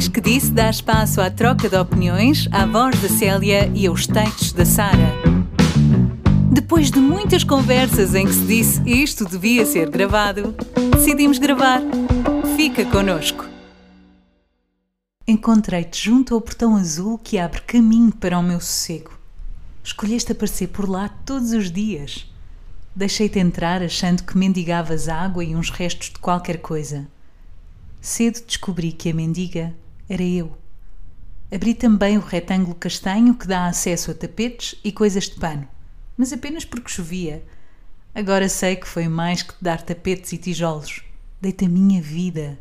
Diz que disse dá espaço à troca de opiniões, à voz da Célia e aos textos da Sara. Depois de muitas conversas em que se disse isto devia ser gravado, decidimos gravar. Fica connosco. Encontrei-te junto ao portão azul que abre caminho para o meu sossego. Escolheste aparecer por lá todos os dias. Deixei-te entrar achando que mendigavas água e uns restos de qualquer coisa. Cedo descobri que a mendiga era eu. Abri também o retângulo castanho que dá acesso a tapetes e coisas de pano, mas apenas porque chovia. Agora sei que foi mais que dar tapetes e tijolos. Dei-te a minha vida.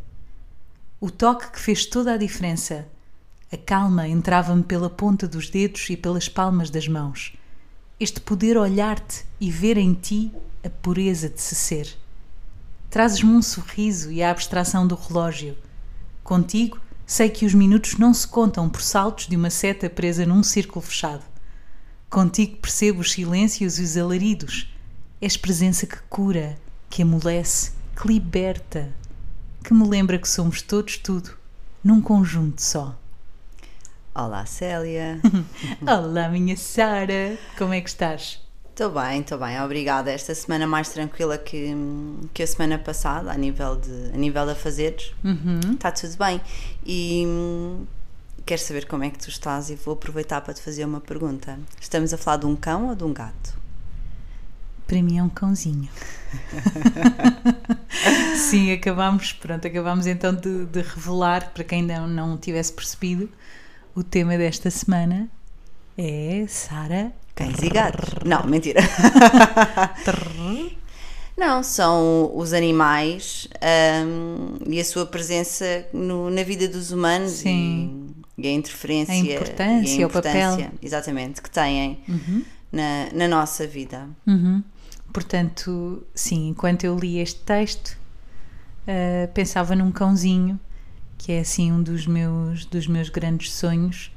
O toque que fez toda a diferença. A calma entrava-me pela ponta dos dedos e pelas palmas das mãos. Este poder olhar-te e ver em ti a pureza de se ser. Trazes-me um sorriso e a abstração do relógio. Contigo, sei que os minutos não se contam por saltos de uma seta presa num círculo fechado. Contigo percebo os silêncios e os alaridos. És presença que cura, que amolece, que liberta, que me lembra que somos todos tudo, num conjunto só. Olá, Célia. Olá, minha Sara. Como é que estás? Estou bem, estou bem, obrigada. Esta semana mais tranquila que, que a semana passada, a nível de, a nível de afazeres. Uhum. Está tudo bem. E quero saber como é que tu estás e vou aproveitar para te fazer uma pergunta. Estamos a falar de um cão ou de um gato? Para mim é um cãozinho. Sim, acabámos, pronto, acabámos então de, de revelar, para quem não, não tivesse percebido, o tema desta semana é Sara Cães e gatos. Não, mentira. Não, são os animais hum, e a sua presença no- na vida dos humanos Sim. E, e a interferência A importância, e a o papel. importância, exatamente, que têm na, na nossa vida. Uhum. Portanto, sim, enquanto eu li este texto, ah, pensava num cãozinho, que é assim um dos meus, dos meus grandes sonhos,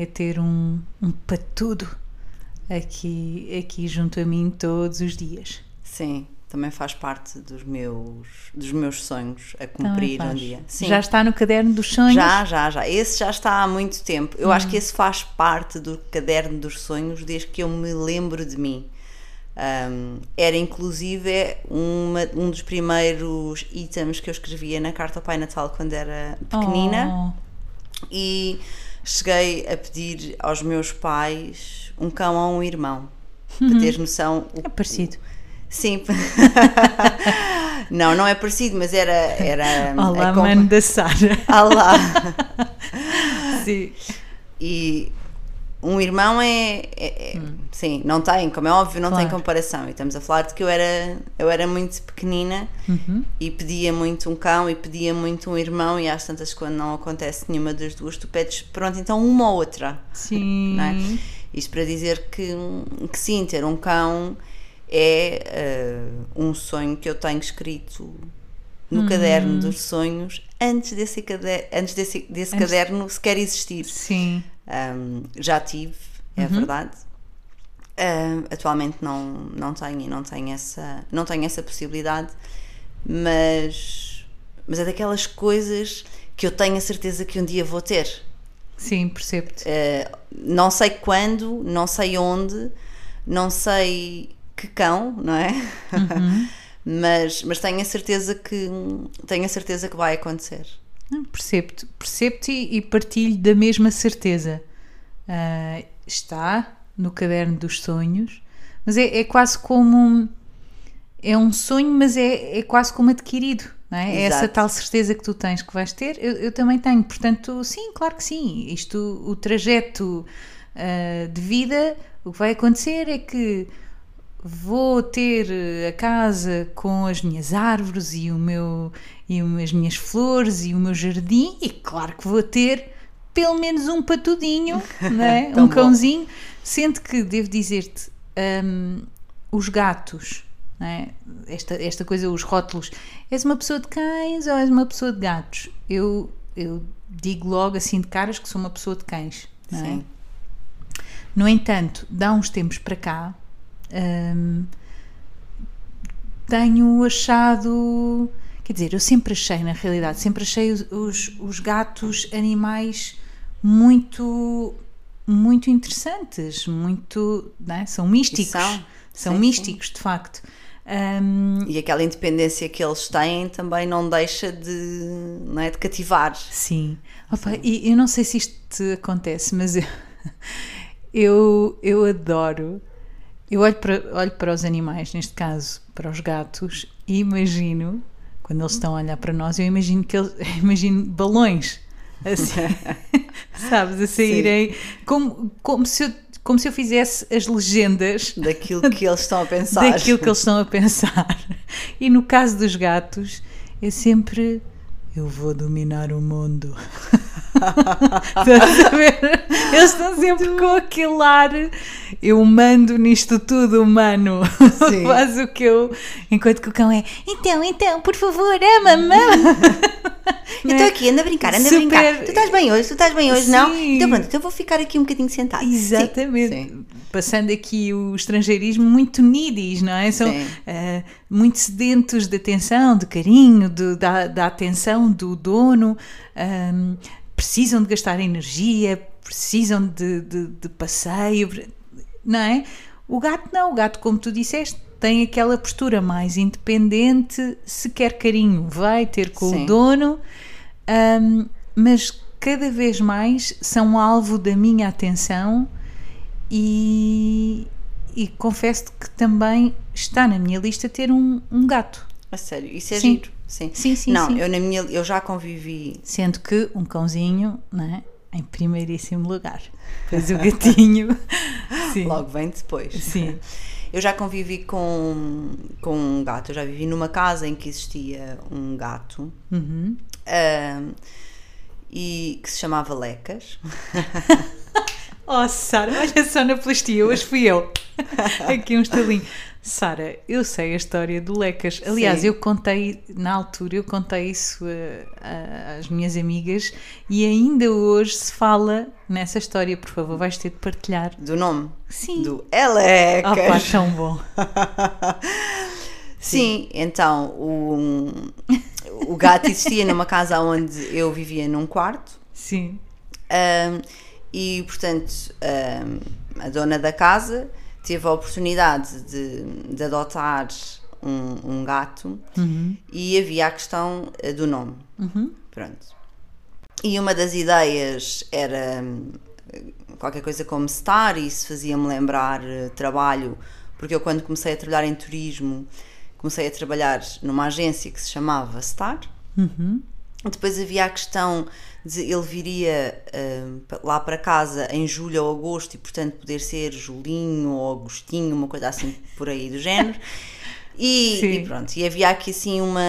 é ter um, um patudo aqui, aqui junto a mim todos os dias. Sim, também faz parte dos meus, dos meus sonhos a cumprir um dia. Sim. Já está no caderno dos sonhos? Já, já, já. Esse já está há muito tempo. Eu Hum. acho que esse faz parte do caderno dos sonhos desde que eu me lembro de mim. Um, era inclusive uma, um dos primeiros itens que eu escrevia na carta ao Pai Natal quando era pequenina e cheguei a pedir aos meus pais um cão ou um irmão. Para teres noção. o- é parecido. Sim. não, não é parecido, mas era. era Olá, a compa- mano da Sara. Olá. Sim. E um irmão é. é- é- Sim, não tem, como é óbvio, não tem Claro. comparação. E estamos a falar de que eu era, eu era muito pequenina Uhum. e pedia muito um cão e pedia muito um irmão. E às tantas, quando não acontece nenhuma das duas, tu pedes, pronto, então uma ou outra. Sim. Não é? Isto para dizer que, que sim, ter um cão é eh, um sonho que eu tenho escrito no caderno dos sonhos antes desse, cade- antes desse, desse Antes- caderno sequer existir. Sim. Um, já tive, é verdade. Um, atualmente não, não tenho e não tenho essa, não tenho essa possibilidade, mas, mas é daquelas coisas que eu tenho a certeza que um dia vou ter. Sim, percebo-te. Uh, não sei quando, não sei onde, não sei que cão, não é? mas, mas tenho a certeza que tenho a certeza que vai acontecer. Percebo-te, percebo-te e e partilho da mesma certeza. Ah, está no caderno dos sonhos, mas é, é quase como um, é um sonho, mas é, é quase como adquirido. Não é? É essa tal certeza que tu tens que vais ter, eu, eu também tenho. Portanto, sim, claro que sim. Isto, o trajeto ah, de vida, o que vai acontecer é que vou ter a casa com as minhas árvores e o meu e as minhas flores e o meu jardim e claro que vou ter pelo menos um patudinho, é? Tão um bom. cãozinho, sendo que devo dizer-te hum, os gatos, não é? esta, esta coisa, os rótulos, és uma pessoa de cães ou és uma pessoa de gatos? Eu, eu digo logo assim de caras que sou uma pessoa de cães, não é? Sim. No entanto, dá uns tempos para cá, hum, tenho achado. Quer dizer, eu sempre achei, na realidade, sempre achei os, os, os gatos animais muito muito interessantes, muito, é? são místicos, são. são Sim, místicos de facto. Um, E aquela independência que eles têm também não deixa de, não é, de cativar. sim. Opa, E eu não sei se isto te acontece, mas eu, eu, eu adoro. Eu olho para, olho para os animais, neste caso para os gatos, e imagino, quando eles estão a olhar para nós, eu imagino que eles, imagino balões assim, sabes, a saírem como, como, se eu, como se eu fizesse as legendas Daquilo que eles estão a pensar. daquilo que eles estão a pensar. E no caso dos gatos, é sempre eu vou dominar o mundo. Estás a ver? Eles estão sempre com aquele ar. Eu mando nisto tudo, humano. Sim. Faz o que eu. Enquanto que o cão é. Então, então, por favor, ama-me. ama-me." Eu estou aqui, anda a brincar, anda a Super- brincar. Tu estás bem hoje, tu estás bem hoje, não? Sim. Então pronto, então vou ficar aqui um bocadinho sentado. Exatamente. sim. Passando aqui o estrangeirismo muito needies, não é? São ah, muito sedentos de atenção, de carinho, de- da, da atenção do dono. ahm, precisam de gastar energia, precisam de, de, de passeio, não é? O gato não, o gato, como tu disseste, tem aquela postura mais independente, se quer carinho, vai ter com Sim. o dono, ahm, mas cada vez mais são alvo da minha atenção e, e confesso que também está na minha lista ter um, um gato. A sério, isso é Sim. giro. Sim, Sim, sim, Não, sim. eu na minha eu já convivi. Sendo que um cãozinho, não é? Em primeiríssimo lugar. Pois o gatinho. Logo vem depois. Sim. Eu já convivi com, com um gato. Eu já vivi numa casa em que existia um gato Uhum. ahm, e que se chamava Lecas. Oh, Sara, olha só na plastia, hoje fui eu. Aqui um estalinho. Sara, eu sei a história do Lecas. Aliás, Sim. eu contei, na altura, eu contei isso a- a- às minhas amigas e ainda hoje se fala nessa história. Por favor, vais ter de partilhar. Do nome? Sim. Do Oh, pá, Elecas. tão bom. Sim, então o, o gato existia numa casa onde eu vivia num quarto. Sim. Um, e portanto um, a dona da casa teve a oportunidade de, de adotar um, um gato e havia a questão eh, do nome. Pronto. E uma das ideias era hum, qualquer coisa como Star, e isso fazia-me lembrar eh, trabalho, porque eu quando comecei a trabalhar em turismo comecei a trabalhar numa agência que se chamava Star. Depois havia a questão ele viria hum, lá para casa em julho ou agosto e, portanto, poder ser Julinho ou Agostinho, uma coisa assim por aí do género. E, e pronto, e havia aqui assim uma,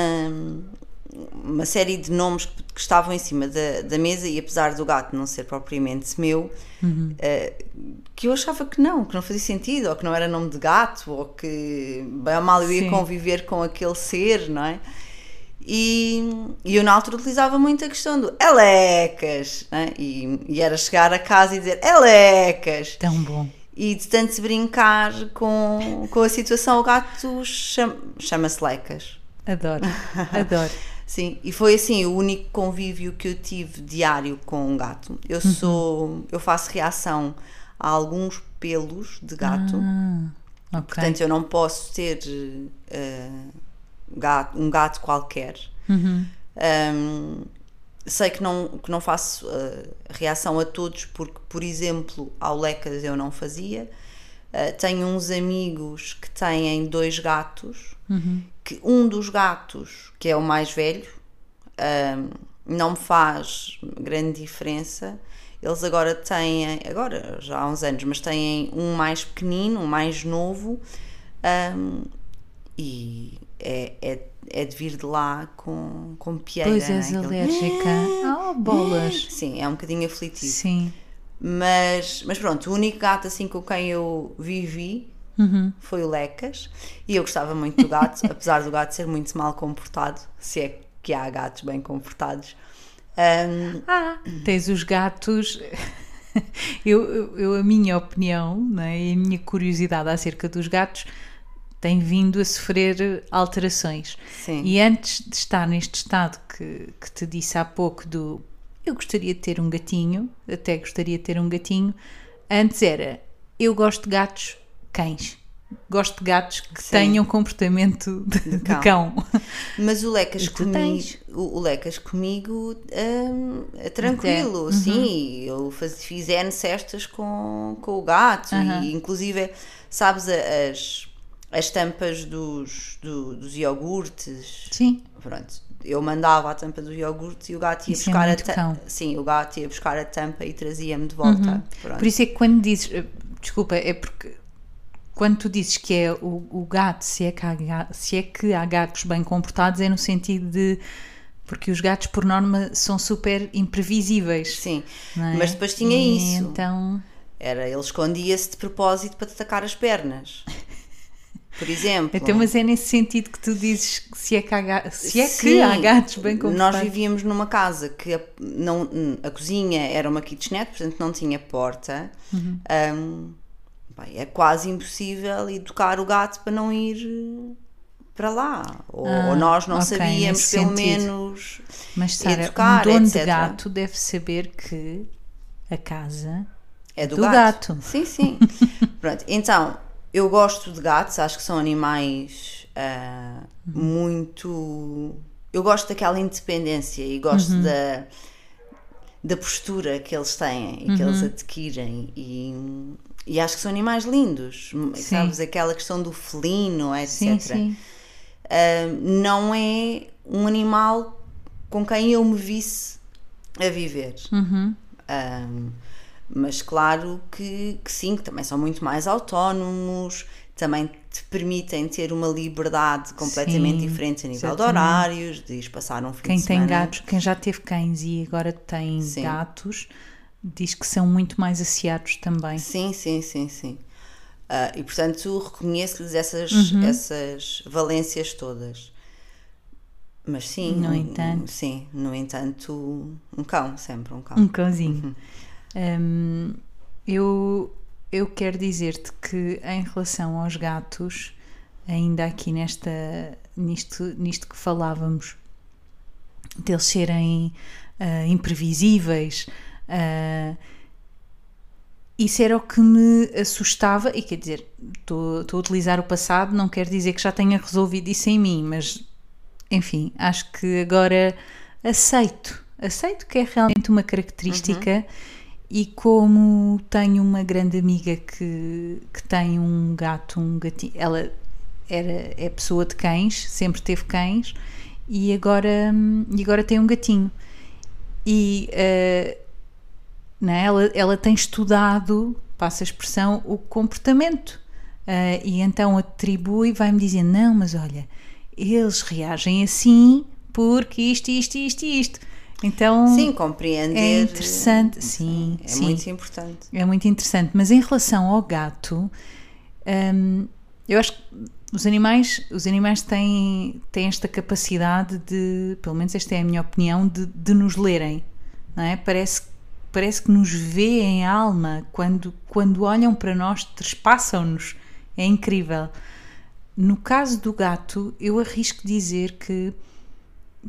uma série de nomes que, que estavam em cima da, da mesa e apesar do gato não ser propriamente meu, eh, que eu achava que não, que não fazia sentido, ou que não era nome de gato, ou que bem ou mal eu ia Sim. conviver com aquele ser, não é? E, e eu na altura utilizava muito a questão do Elecas, né? e, e era chegar a casa e dizer Elecas. Tão bom. E de tanto se brincar com, com a situação, o gato cham- chama-se Lecas. Adoro. Adoro. Sim, e foi assim o único convívio que eu tive diário com um gato. Eu sou, eu faço reação a alguns pelos de gato. Ah, ok. Portanto, eu não posso ter eh, gato- um gato qualquer. Uhum. Um, sei que não, que não faço eh, reação a todos, porque, por exemplo, ao Lecas eu não fazia. Eh, tenho uns amigos que têm dois gatos, que um dos gatos, que é o mais velho, um, não me faz grande diferença. Eles agora têm, agora já há uns anos, mas têm um mais pequenino, um mais novo, um, e é, é, é de vir de lá com, com pieira. Pois é? és alérgica. Oh, bolas. Sim, é um bocadinho aflitivo. Sim. Mas, mas pronto, o único gato assim com quem eu vivi foi o Lecas e eu gostava muito do gato, apesar do gato ser muito mal comportado, se é que há gatos bem comportados. Um, Ah, tens os gatos. Eu, eu, eu- a minha opinião né, e a minha curiosidade acerca dos gatos tem vindo a sofrer alterações. Sim. E antes de estar neste estado que, que te disse há pouco do eu gostaria de ter um gatinho, até gostaria de ter um gatinho, antes era eu gosto de gatos cães. Gosto de gatos que Sim. tenham comportamento de, de cão. cão. Mas o Lecas comigo, o, Lecas comigo hum, é tranquilo, Uhum. sim. Eu faz, fiz N cestas com, com o gato Uhum. e inclusive, sabes, as, as tampas dos, do- dos iogurtes. Sim. Pronto, eu mandava a tampa do iogurte e o gato ia Isso é buscar a muito tampa. Uhum. Sim, o gato ia buscar a tampa e trazia-me de volta. Pronto. Por isso é que quando dizes, eh, desculpa, é porque quando tu dizes que é o, o gato, se é, que há, se é que há gatos bem comportados, é no sentido de. Porque os gatos, por norma, são super imprevisíveis. Sim, é? mas depois tinha E isso. Então. Era, ele escondia-se de propósito para te atacar as pernas. Por exemplo. Então, mas é nesse sentido que tu dizes que se é que há, se é que Sim, há gatos bem Nós comportados. vivíamos numa casa que a, não, a cozinha era uma kitchenette, portanto não tinha porta. Uhum. Hum, bem, é quase impossível educar o gato para não ir eh, para lá. Ou, Ah, ou nós não ok, sabíamos, pelo sentido. menos. Mas, Sara, educar, um dono etc. de gato deve saber que a casa É do, Do gato. gato. Sim, sim. Pronto, então, eu gosto de gatos, acho que são animais ah, muito. Eu gosto daquela independência e gosto da, da postura que eles têm e que eles adquirem. E, e acho que são animais lindos. Sabes, aquela questão do felino, etc. Sim, sim. Ah, não é um animal com quem eu me visse a viver. Uhum. Um, mas claro que, que sim, que também são muito mais autónomos, também te permitem ter uma liberdade completamente Sim, diferente a nível de horários, de ir passar um fim Quem de tem semana. gatos, quem já teve cães e agora tem Sim. gatos, diz que são muito mais asseados também. Sim, sim, sim, sim. Ah, e portanto reconheço-lhes essas, Uhum. essas valências todas. Mas sim, No um- entanto. sim, no entanto, um cão, sempre um cão. Um cãozinho. Hum, eu, eu quero dizer-te que em relação aos gatos, ainda aqui nesta, nisto, nisto que falávamos, deles serem ah, imprevisíveis, ah, isso era o que me assustava, e quer dizer, estou estou a utilizar o passado, não quer dizer que já tenha resolvido isso em mim, mas enfim, acho que agora aceito, aceito que é realmente uma característica e como tenho uma grande amiga que, que tem um gato, um gatinho, ela era, é pessoa de cães, sempre teve cães e agora, hum, e agora tem um gatinho. E eh, não é? ela, ela tem estudado, passa a expressão, o comportamento. Eh, e então atribui, vai-me dizer: não, mas olha, eles reagem assim porque isto, isto, isto isto. Então Sim, compreender. é interessante, sim, É sim. muito importante. É muito interessante, mas em relação ao gato, hum, eu acho que os animais, os animais têm, têm esta capacidade de, pelo menos esta é a minha opinião, de, de nos lerem, não é? Parece, parece que nos veem a alma quando, quando olham para nós, trespassam-nos. É incrível. No caso do gato, eu arrisco dizer que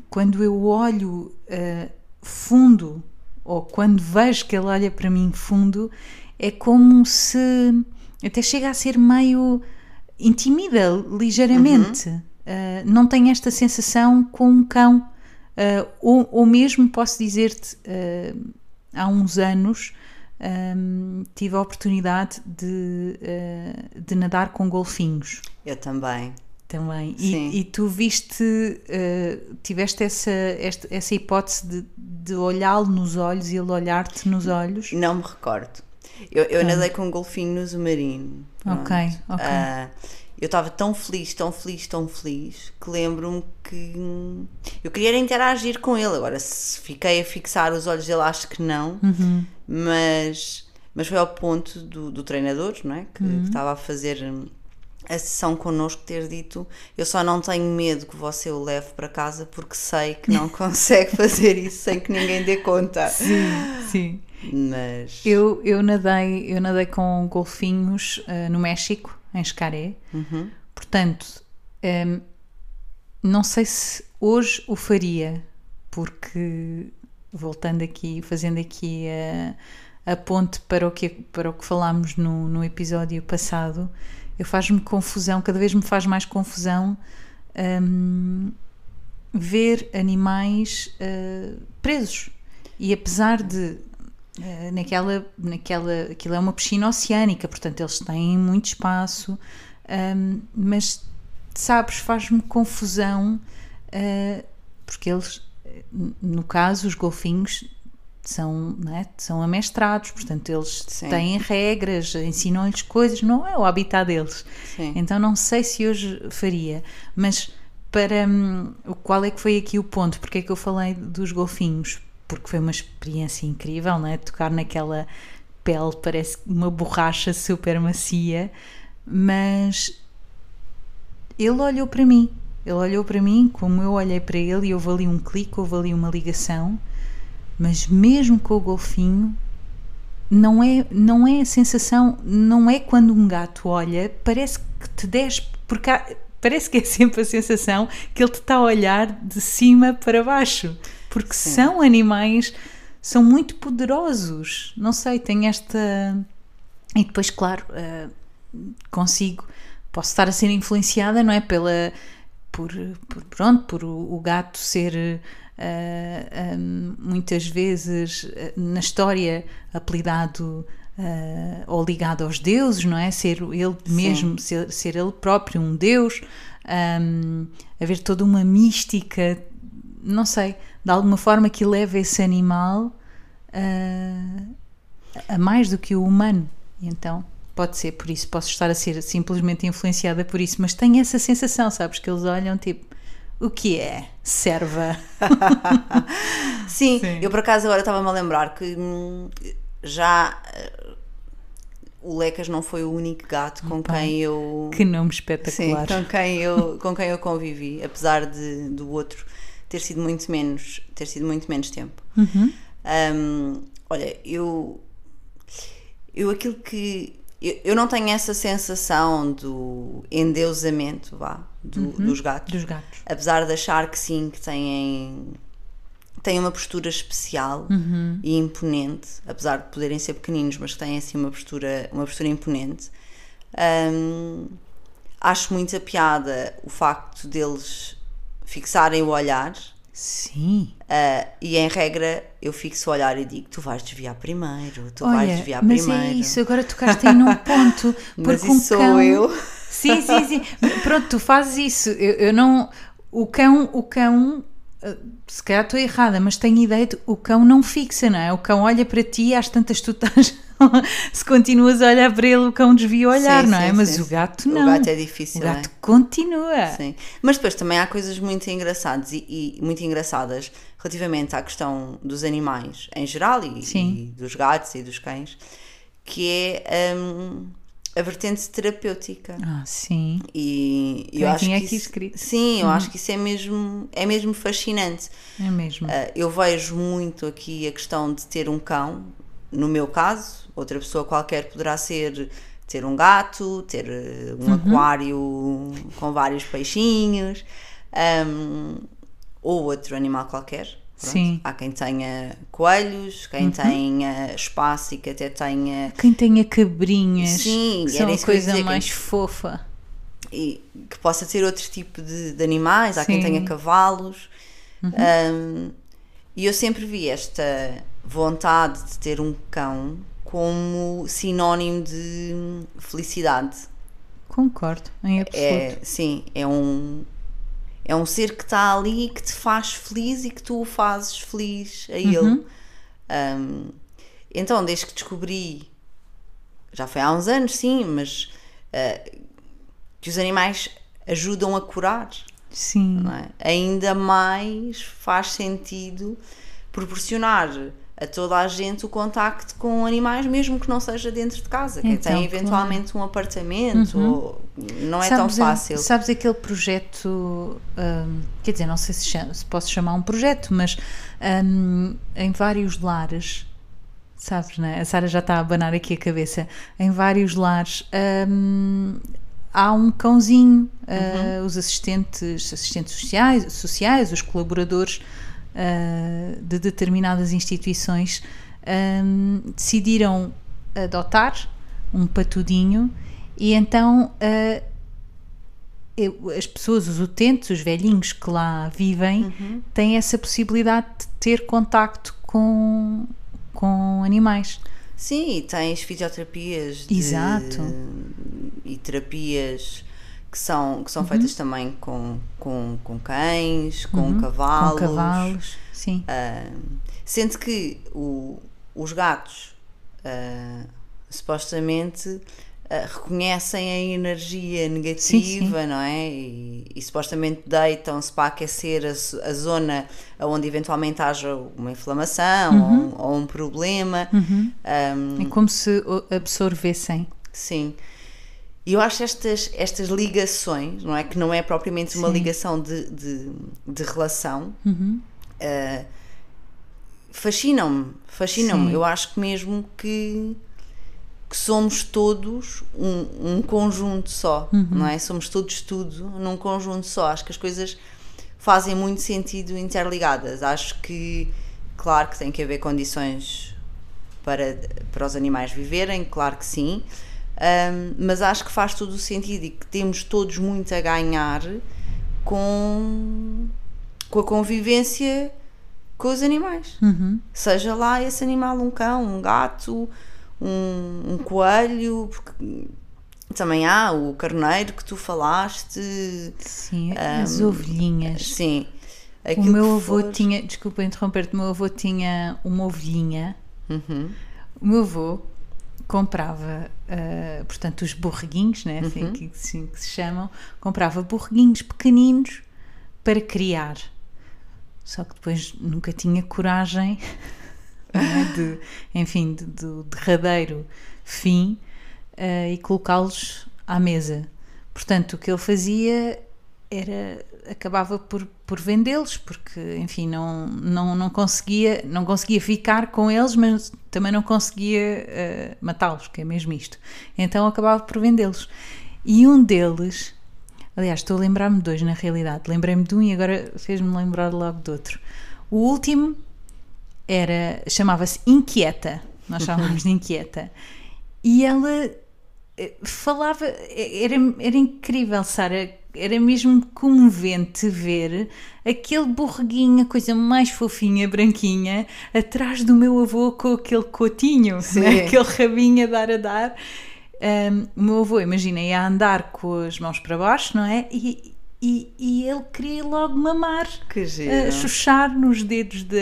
quando eu olho uh, fundo ou quando vejo que ele olha para mim fundo, é como se até chega a ser meio intimida ligeiramente. Uh, não tenho esta sensação com um cão. Uh, ou, ou mesmo posso dizer-te, uh, há uns anos um, tive a oportunidade de, de nadar com golfinhos Eu também. Também. E, e tu viste, uh, tiveste essa, esta, essa hipótese de, de olhá-lo nos olhos e ele olhar-te nos olhos? Não me recordo. Eu, eu nadei com um golfinho no submarino. Ok, ok. Ah, eu estava tão feliz, tão feliz, tão feliz que lembro-me que eu queria era interagir com ele. Agora, se fiquei a fixar os olhos dele, acho que não, Uhum. mas, mas foi ao ponto do, do treinador, não é? Que, Uhum. estava a fazer hum, a sessão connosco ter dito: Eu só não tenho medo que você o leve para casa porque sei que não consegue fazer isso sem que ninguém dê conta. Sim, sim. Mas. Eu, eu, nadei, eu nadei com golfinhos uh, no México, em Xcaré. Uhum. portanto, hum, não sei se hoje o faria, porque voltando aqui, fazendo aqui a, a ponte para o que, para o que falámos no, no episódio passado, eu faz-me confusão, cada vez me faz mais confusão hum, ver animais uh, presos. E apesar de uh, naquela, naquela, aquilo é uma piscina oceânica, portanto eles têm muito espaço, um, mas sabes, faz-me confusão uh, porque eles, no caso, os golfinhos são, é? são amestrados, portanto eles Sim. têm regras, ensinam-lhes coisas, não é o habitat deles. Sim. Então não sei se hoje faria, mas para hum, qual é que foi aqui o ponto? Porque é que eu falei dos golfinhos? Porque foi uma experiência incrível, não é? Tocar naquela pele parece uma borracha super macia, mas ele olhou para mim. Ele olhou para mim como eu olhei para ele e houve ali um clique, houve ali uma ligação mas mesmo com o golfinho, não é, não é a sensação, não é quando um gato olha, parece que te desce, porque há, parece que é sempre a sensação que ele te está a olhar de cima para baixo, porque Sim. são animais, são muito poderosos. Não sei, tem esta. E depois, claro, uh, consigo, posso estar a ser influenciada, não é? Pela. Por, por pronto, por o, o gato ser um, muitas vezes uh, na história apelidado uh, ou ligado aos deuses, não é? Ser ele mesmo, ser, ser, ele próprio um deus, um, haver toda uma mística, não sei, de alguma forma que leva esse animal a mais do que o humano. E então pode ser por isso, posso estar a ser simplesmente influenciada por isso, mas tenho essa sensação, sabes? Que eles olham tipo o que é serva? Sim, Sim, eu por acaso agora estava-me a lembrar que hum, já uh, o Lecas não foi o único gato com Opa, quem eu. Que nome espetacular. Sim, com quem eu, com quem eu convivi, apesar de, do outro ter sido muito menos, ter sido muito menos tempo. Uhum. Um, olha, eu. Eu aquilo que eu, eu não tenho essa sensação do endeusamento, vá, do, uhum, dos gatos. Dos gatos. Apesar de achar que sim, que têm, têm uma postura especial uhum. e imponente, apesar de poderem ser pequeninos, mas que têm assim uma postura, uma postura imponente. Um, acho muita piada o facto deles fixarem o olhar Sim. Uh, e em regra eu fixo o olhar e digo: tu vais desviar primeiro, tu Olha, vais desviar mas primeiro. Mas é isso, agora tocaste aí num ponto. Porque um cão... sou eu. Sim, sim, sim. Pronto, tu fazes isso. Eu, eu não. O cão, o cão ah, se calhar estou errada, mas tenho ideia de o cão não fixa, não é? O cão olha para ti e às tantas tu estás. se continuas a olhar para ele, o cão desvia o olhar, sim, não é? Sim, mas sim, o gato não. O gato é difícil. O gato é? continua. Sim. Mas depois também há coisas muito engraçadas e, e, muito engraçadas relativamente à questão dos animais em geral e, e dos gatos e dos cães, que é. Um, a vertente terapêutica. Ah, sim. E eu acho que isso, escrito. Sim, eu uhum. acho que isso é mesmo, é mesmo fascinante. É mesmo. Uh, eu vejo muito aqui a questão de ter um cão, no meu caso, outra pessoa qualquer poderá ser ter um gato, ter eh, um uhum. aquário com vários peixinhos, um, ou outro animal qualquer. Pronto. Sim. Há quem tenha coelhos, quem uhum. tenha espaço e que até tenha. Quem tenha cabrinhas. Sim, que são a coisa dizer, mais quem... fofa. E que possa ter outro tipo de, de animais, há Sim. quem tenha cavalos. Uhum. Um, e eu sempre vi esta vontade de ter um cão como sinónimo de felicidade. Concordo, em absoluto. É, sim, é um, é um ser que está ali que te faz feliz e que tu o fazes feliz a ele. Uhum. Um, então, desde que descobri, já foi há uns anos, sim, mas uh, que os animais ajudam a curar. Sim. É? Ainda mais faz sentido proporcionar a toda a gente o contacto com animais, mesmo que não seja dentro de casa. Quem então, tem eventualmente claro. um apartamento, uhum. não é sabes, tão fácil. Sabes aquele projeto, hum, quer dizer, não sei se, chama, se, posso chamar um projeto, mas hum, em vários lares, sabes, né? A Sara já está a abanar aqui a cabeça. Em vários lares. Hum, há um cãozinho, uh, os assistentes, assistentes sociais, sociais os colaboradores uh, de determinadas instituições um, decidiram adotar um patudinho e então uh, eu, as pessoas, os utentes, os velhinhos que lá vivem, Uhum. têm essa possibilidade de ter contacto com, com animais. Sim, e tens fisioterapias de- Exato. e terapias que são, que são feitas também com, com, com cães, com cavalos. Com cavalos, sim. Ah, sendo que o- os gatos ah, supostamente ah, reconhecem a energia negativa, não é? E, e supostamente deitam-se para aquecer a, a zona onde eventualmente haja uma inflamação Uhum. ou, ou um problema. Ah, É como se absorvessem. Sim. E eu acho estas, estas ligações, não é? Que não é propriamente uma Sim. ligação de, de, de relação, Uhum. eh, fascinam-me. Fascinam-me. Eu acho que mesmo que, que somos todos um, um conjunto só, Uhum. não é? Somos todos tudo num conjunto só. Acho que as coisas fazem muito sentido interligadas. Acho que, claro que tem que haver condições para, para os animais viverem, claro que sim, Ahm, mas acho que faz todo o sentido e que temos todos muito a ganhar com, com a convivência com os animais. Uhum. Seja lá esse animal um cão, um gato, um, um coelho, porque também há o carneiro que tu falaste. Sim, as ovelhinhas. Sim. O meu avô for. tinha, desculpa interromper-te, o meu avô tinha uma ovelhinha. Uhum. O meu avô comprava, ah, portanto, os borreguinhos, né, assim, Uhum. que, assim que se chamam, comprava borreguinhos pequeninos para criar. Só que depois nunca tinha coragem, não é, de, enfim, de- do derradeiro fim ah, e colocá-los à mesa. Portanto, o que ele fazia era acabava por, por vendê-los porque enfim não, não, não conseguia não conseguia ficar com eles mas também não conseguia eh, matá-los que é mesmo isto. Então acabava por vendê-los. E um deles aliás estou a lembrar-me de dois na realidade. Lembrei-me de um e agora fez-me lembrar logo de outro. O último era chamava-se Inquieta. Nós chamávamos de Inquieta. E ela eh, falava, eh, era, era incrível, Sara, era mesmo comovente ver aquele borreguinho, a coisa mais fofinha, branquinha, atrás do meu avô com aquele cotinho, né? aquele rabinho a dar a dar. Um, o meu avô, imagina, ia andar com as mãos para baixo, não é? E, e, e ele queria logo mamar Que a chuchar nos dedos da,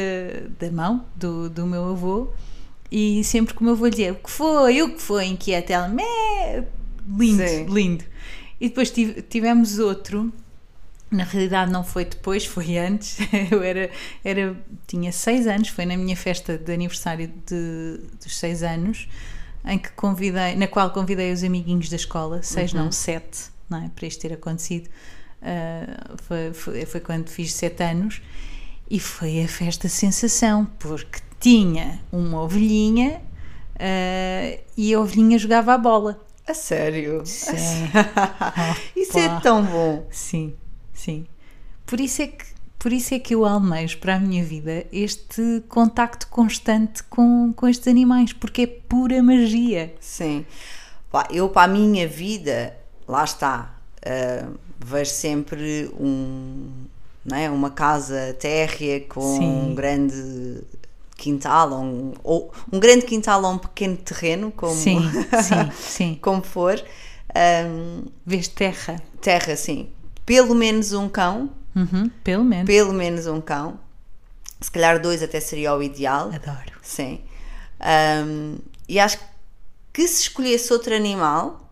da mão do, do meu avô e sempre que o meu avô lhe dizia o que foi, o que foi, inquieta ela, "Mé!" lindo, Sim. lindo e depois tive- tivemos outro. Na realidade não foi depois, foi antes. Eu era, era tinha seis anos, foi na minha festa de aniversário de, dos seis anos em que convidei, na qual convidei os amiguinhos da escola, seis não, sete não é, para isto ter acontecido. Uh, foi, foi, foi quando fiz sete anos. E foi a festa sensação porque tinha uma ovelhinha uh, e a ovelhinha jogava a bola A sério? Sim. Isso é tão bom. sim, sim por isso é que por isso é que eu almejo para a minha vida este contacto constante com, com estes animais, porque é pura magia. Sim. Eu, para a minha vida, lá está, ah, vejo sempre um, não é, uma casa térrea com Sim. um grande quintal, ou um, ou um grande quintal ou um pequeno terreno, como, Sim, sim, sim. como for. Ahm, Vês terra. terra, sim. Pelo menos um cão, Uhum, pelo menos. pelo menos um cão. Se calhar dois até seria o ideal. Adoro. Sim. Ahm, e acho que se escolhesse outro animal,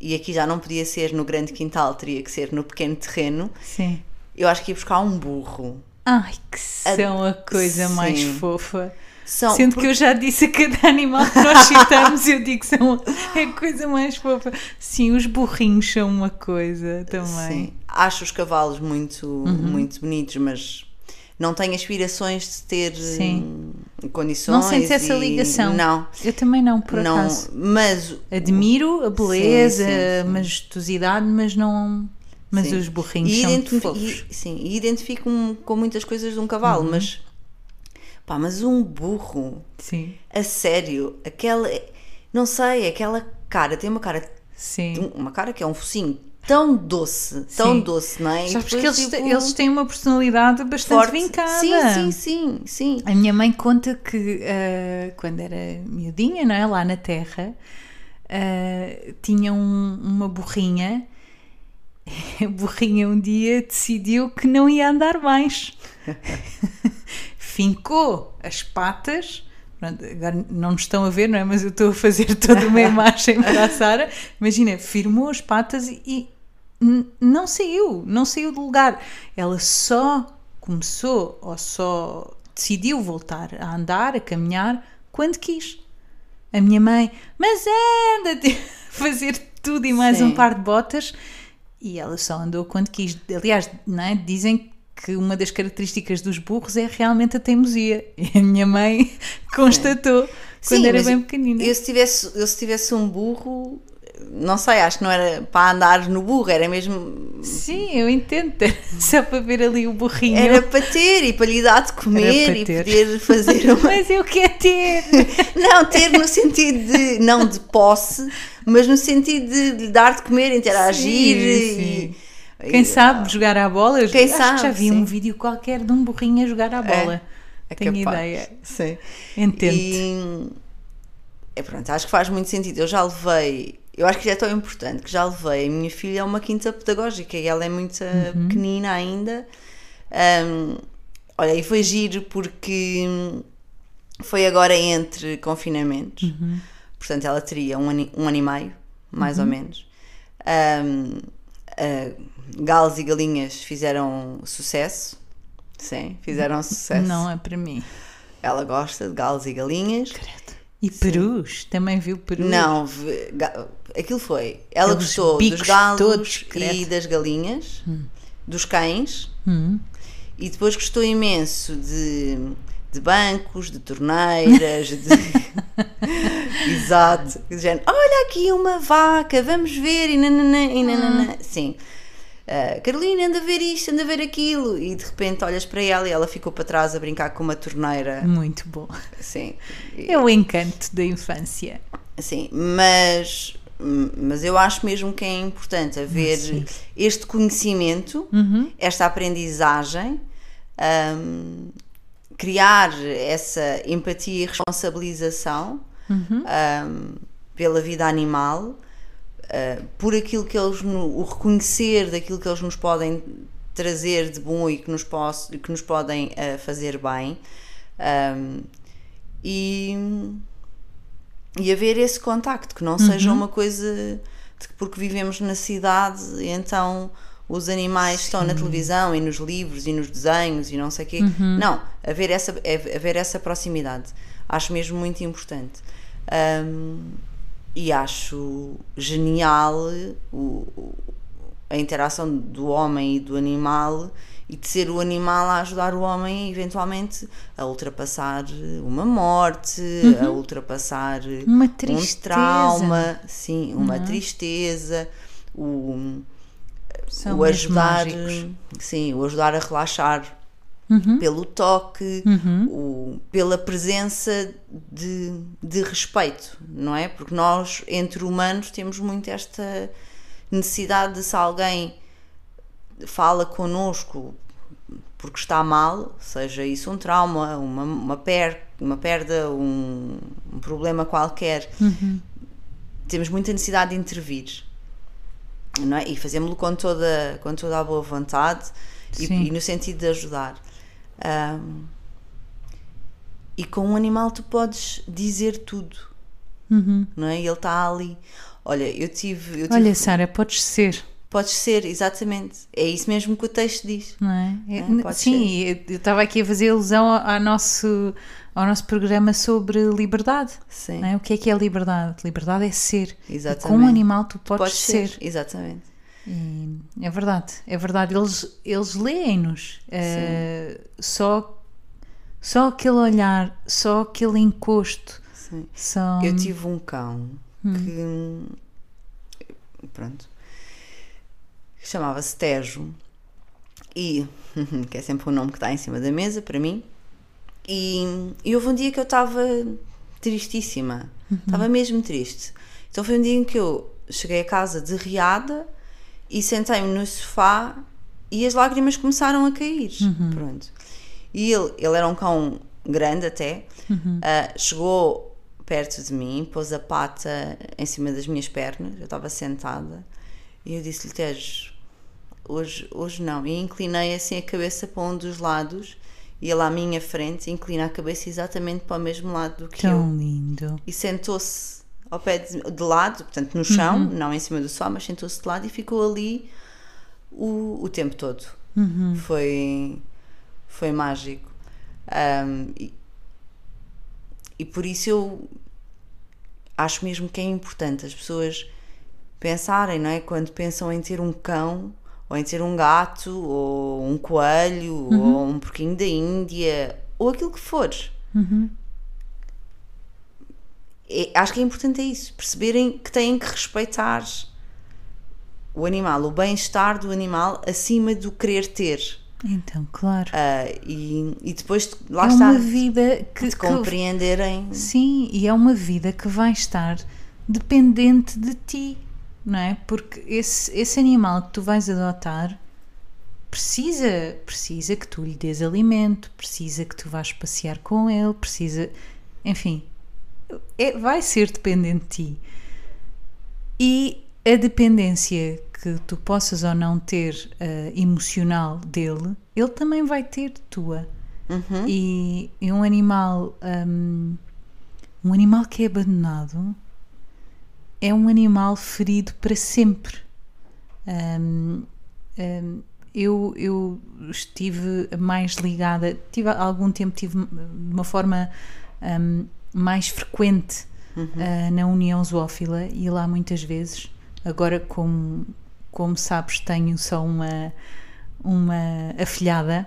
e aqui já não podia ser no grande quintal, teria que ser no pequeno terreno, Sim. eu acho que ia buscar um burro. Ai, que são a coisa mais sim. fofa. São, Sendo que eu já disse a cada animal que nós citamos, eu digo que são é a coisa mais fofa. Sim, os burrinhos são uma coisa também. Sim. Acho os cavalos muito, Uhum. muito bonitos, mas não tenho aspirações de ter Sim. hum, condições. Não sentes essa e- ligação? Não. Eu também não, por não, acaso. mas Admiro a beleza, Sim, sim, sim. a majestosidade, mas não. Mas Sim. os burrinhos e são fofos. e- sim, e identifico-me com muitas coisas de um cavalo, Uhum. mas pá, mas um burro, Sim, a sério, aquela não sei, aquela cara, tem uma cara, sim. uma cara que é um focinho tão doce, tão Sim. doce, não é? Sabes que eles, tipo, eles têm uma personalidade bastante forte. vincada. Sim, sim, sim, sim. A minha mãe conta que ah, quando era miudinha, não é? Lá na terra, ah, tinha um- uma burrinha. A burrinha um dia decidiu que não ia andar mais. Fincou as patas. Agora não nos estão a ver, não é? Mas eu estou a fazer toda uma imagem para a Sara. Imagina, firmou as patas e não saiu, não saiu do lugar. Ela só começou ou só decidiu voltar a andar, a caminhar, quando quis. A minha mãe, mas anda, fazer tudo e mais Sim. um par de botas. E ela só andou quando quis. Aliás, não é? dizem que uma das características dos burros é realmente a teimosia. E a minha mãe constatou quando Sim, era bem pequenina. Eu se, tivesse, eu se tivesse um burro, não sei, acho que não era para andar no burro, era mesmo. Sim, eu entendo. Só para ver ali o burrinho. Era para ter e para lhe dar de comer e poder fazer uma. Mas eu quero ter! Não, ter no sentido de. não de posse, mas no sentido de lhe dar de comer, interagir Sim, e. sim. Quem sabe jogar à bola? Eu Quem acho sabe, que já vi sim. um vídeo qualquer de um burrinho a jogar à bola. É Tenho capaz. ideia. Sim. Entendo. E é pronto, acho que faz muito sentido. Eu já levei, eu acho que é tão importante que já levei a minha filha a uma quinta pedagógica e ela é muito eh, Uhum. pequenina ainda. Ahm, olha, e foi giro porque foi agora entre confinamentos, Uhum. portanto ela teria um ano, e- um ano e meio, mais Uhum. ou menos. Ahm, ah, galos e galinhas fizeram sucesso. Sim, fizeram sucesso. Não é para mim. Ela gosta de galos e galinhas. E perus? Também viu perus? Não, ga- aquilo foi. Ela Aqueles gostou dos galos todos, e das galinhas, dos cães, Hum. e depois gostou imenso de, de bancos, de torneiras, de. Exato. De género, Olha aqui uma vaca, vamos ver, e nananã, e nananã. Sim. Ah, Carolina, anda a ver isto, anda a ver aquilo, e de repente olhas para ela e ela ficou para trás a brincar com uma torneira. Muito bom. Sim. É o encanto da infância. Sim, mas, mas eu acho mesmo que é importante haver Sim. este conhecimento, Uhum. esta aprendizagem, hum, criar essa empatia e responsabilização Uhum. hum, pela vida animal, uh, por aquilo que eles, no- o reconhecer daquilo que eles nos podem trazer de bom e que nos, poss- que nos podem uh, fazer bem. hum, e, e haver esse contacto, que não seja Uhum. uma coisa de que porque vivemos na cidade, então os animais estão na televisão e nos livros e nos desenhos e não sei o quê. Uhum. Não, haver essa, haver essa proximidade. Acho mesmo muito importante. Hum, e acho genial o- a interação do homem e do animal e de ser o animal a ajudar o homem eventualmente a ultrapassar uma morte, a ultrapassar Uhum. Uma um tristeza. trauma, sim, uma é? tristeza, o, São o ajudar, mágicos. sim, o ajudar a relaxar Uhum. pelo toque, Uhum. o- pela presença de, de respeito, não é? Porque nós, entre humanos, temos muito esta necessidade de se alguém fala connosco porque está mal, seja isso um trauma, uma, uma, per, uma perda, um, um problema qualquer, Uhum. temos muita necessidade de intervir. Não é? E fazemos-lo com toda, com toda a boa vontade e, e no sentido de ajudar. Ahm, e com um animal tu podes dizer tudo, Uhum. não é? Ele está ali. Olha, eu tive. Eu tive Olha, Sara, podes ser, Podes ser, exatamente. É isso mesmo que o texto diz. não é? É, É, pode Sim, eu eu estava aqui a fazer alusão ao, nosso, ao nosso programa sobre liberdade. Sim, não é? O que é que é liberdade? Liberdade é ser. E exatamente. com um animal tu podes, Podes ser. ser. Exatamente. E é verdade, é verdade. Eles, eles leem-nos. eh, só, Só aquele olhar, só aquele encosto. Sim. Eu tive um cão que. Pronto. chamava-se Tejo. E. que é sempre o nome que está em cima da mesa para mim. E, e houve um dia que eu estava tristíssima. Estava mesmo triste. Então foi um dia em que eu cheguei a casa derriada e sentei-me no sofá e as lágrimas começaram a cair. Pronto. E ele, ele era um cão grande até, ah, chegou perto de mim, pôs a pata em cima das minhas pernas, eu estava sentada, e eu disse-lhe, Tejo, hoje, hoje não. E inclinei assim a cabeça para um dos lados, e ele à minha frente inclina a cabeça exatamente para o mesmo lado do que eu Tão lindo. e sentou-se ao pé de, de lado, portanto no chão, não em cima do sofá, mas sentou-se de lado e ficou ali o, o tempo todo. Foi, foi mágico. Ahm, e, e por isso eu acho mesmo que é importante as pessoas pensarem, não é? Quando pensam em ter um cão, ou em ter um gato, ou um coelho, ou um porquinho da Índia, ou aquilo que for. É- acho que é importante é isso, perceberem que têm que respeitar o animal, o bem-estar do animal acima do querer ter. Então, claro. Ah, e, e depois, lá é está, uma vida que, de que- compreenderem. Sim, e é uma vida que vai estar dependente de ti, não é? Porque esse, esse animal que tu vais adotar precisa, precisa que tu lhe dês alimento, precisa que tu vás passear com ele, precisa, enfim, é, vai ser dependente de ti. E a dependência que tu possas ou não ter eh, emocional dele, ele também vai ter tua. E, e um animal, hum, um animal que é abandonado é um animal ferido para sempre. Hum, hum, eu, eu estive mais ligada, tive algum tempo tive de uma forma hum, mais frequente ah, na União Zoófila e lá muitas vezes. Agora, como, como sabes, tenho só uma, uma afilhada.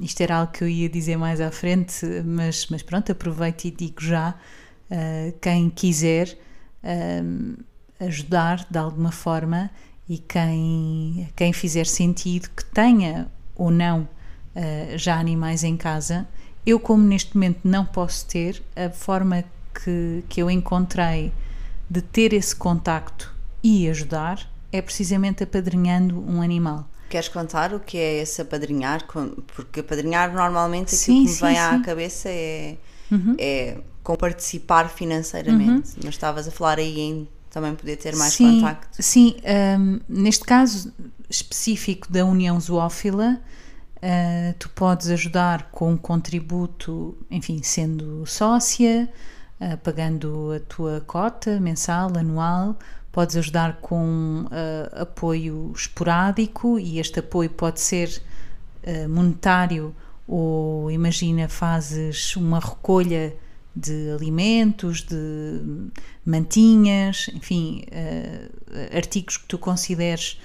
Isto era algo que eu ia dizer mais à frente, mas, mas pronto, aproveito e digo já. ah, quem quiser ah, ajudar de alguma forma e quem, quem fizer sentido que tenha ou não já animais em casa, eu, como neste momento não posso ter, a forma que, que eu encontrei de ter esse contacto e ajudar é precisamente apadrinhando um animal. Queres contar o que é esse apadrinhar? Porque apadrinhar normalmente aquilo Sim, que me sim, vem à sim. Uhum. cabeça é, é com participar financeiramente. Mas estavas a falar aí em também poder ter mais contacto. Sim, hum, neste caso específico da União Zoófila, ah, tu podes ajudar com um contributo, enfim, sendo sócia, ah, pagando a tua cota mensal, anual, podes ajudar com ah, apoio esporádico e este apoio pode ser monetário ou imagina fazes uma recolha de alimentos, de mantinhas, enfim, artigos que tu consideres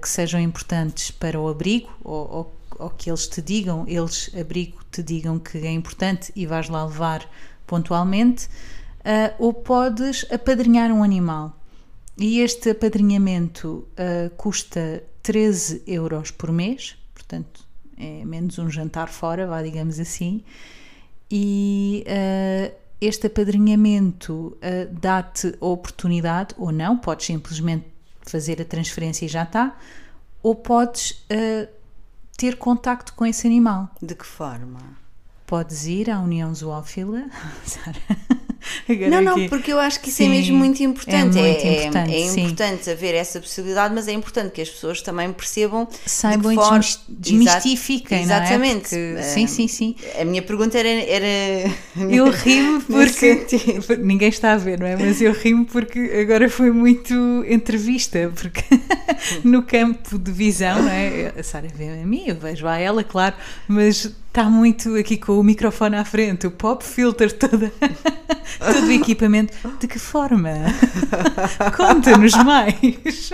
que sejam importantes para o abrigo ou, ou, ou que eles te digam, eles, abrigo, te digam que é importante e vais lá levar pontualmente, eh, ou podes apadrinhar um animal. E este apadrinhamento eh, custa 13 euros por mês, portanto é menos um jantar fora, vá digamos assim, e eh, este apadrinhamento eh, dá-te a oportunidade, ou não, podes simplesmente fazer a transferência e já está, ou podes eh, ter contacto com esse animal. De que forma? Podes ir à União Zoófila. Sara, Não, não, porque eu acho que isso é Sim, mesmo muito importante. É muito é, importante, é sim. importante haver essa possibilidade, mas é importante que as pessoas também percebam Saibam de desmis- desmistifiquem, Exato- não é? Exatamente. Porque- Eh, sim, sim, sim. A minha pergunta era. era Eu rimo porque ninguém está a ver, não é? Mas eu rimo porque agora foi muito entrevista, porque no campo de visão, não é? A Sara vê a mim, eu vejo a ela, claro, mas está muito aqui com o microfone à frente, o pop filter, toda, todo o equipamento. De que forma? Conta-nos mais.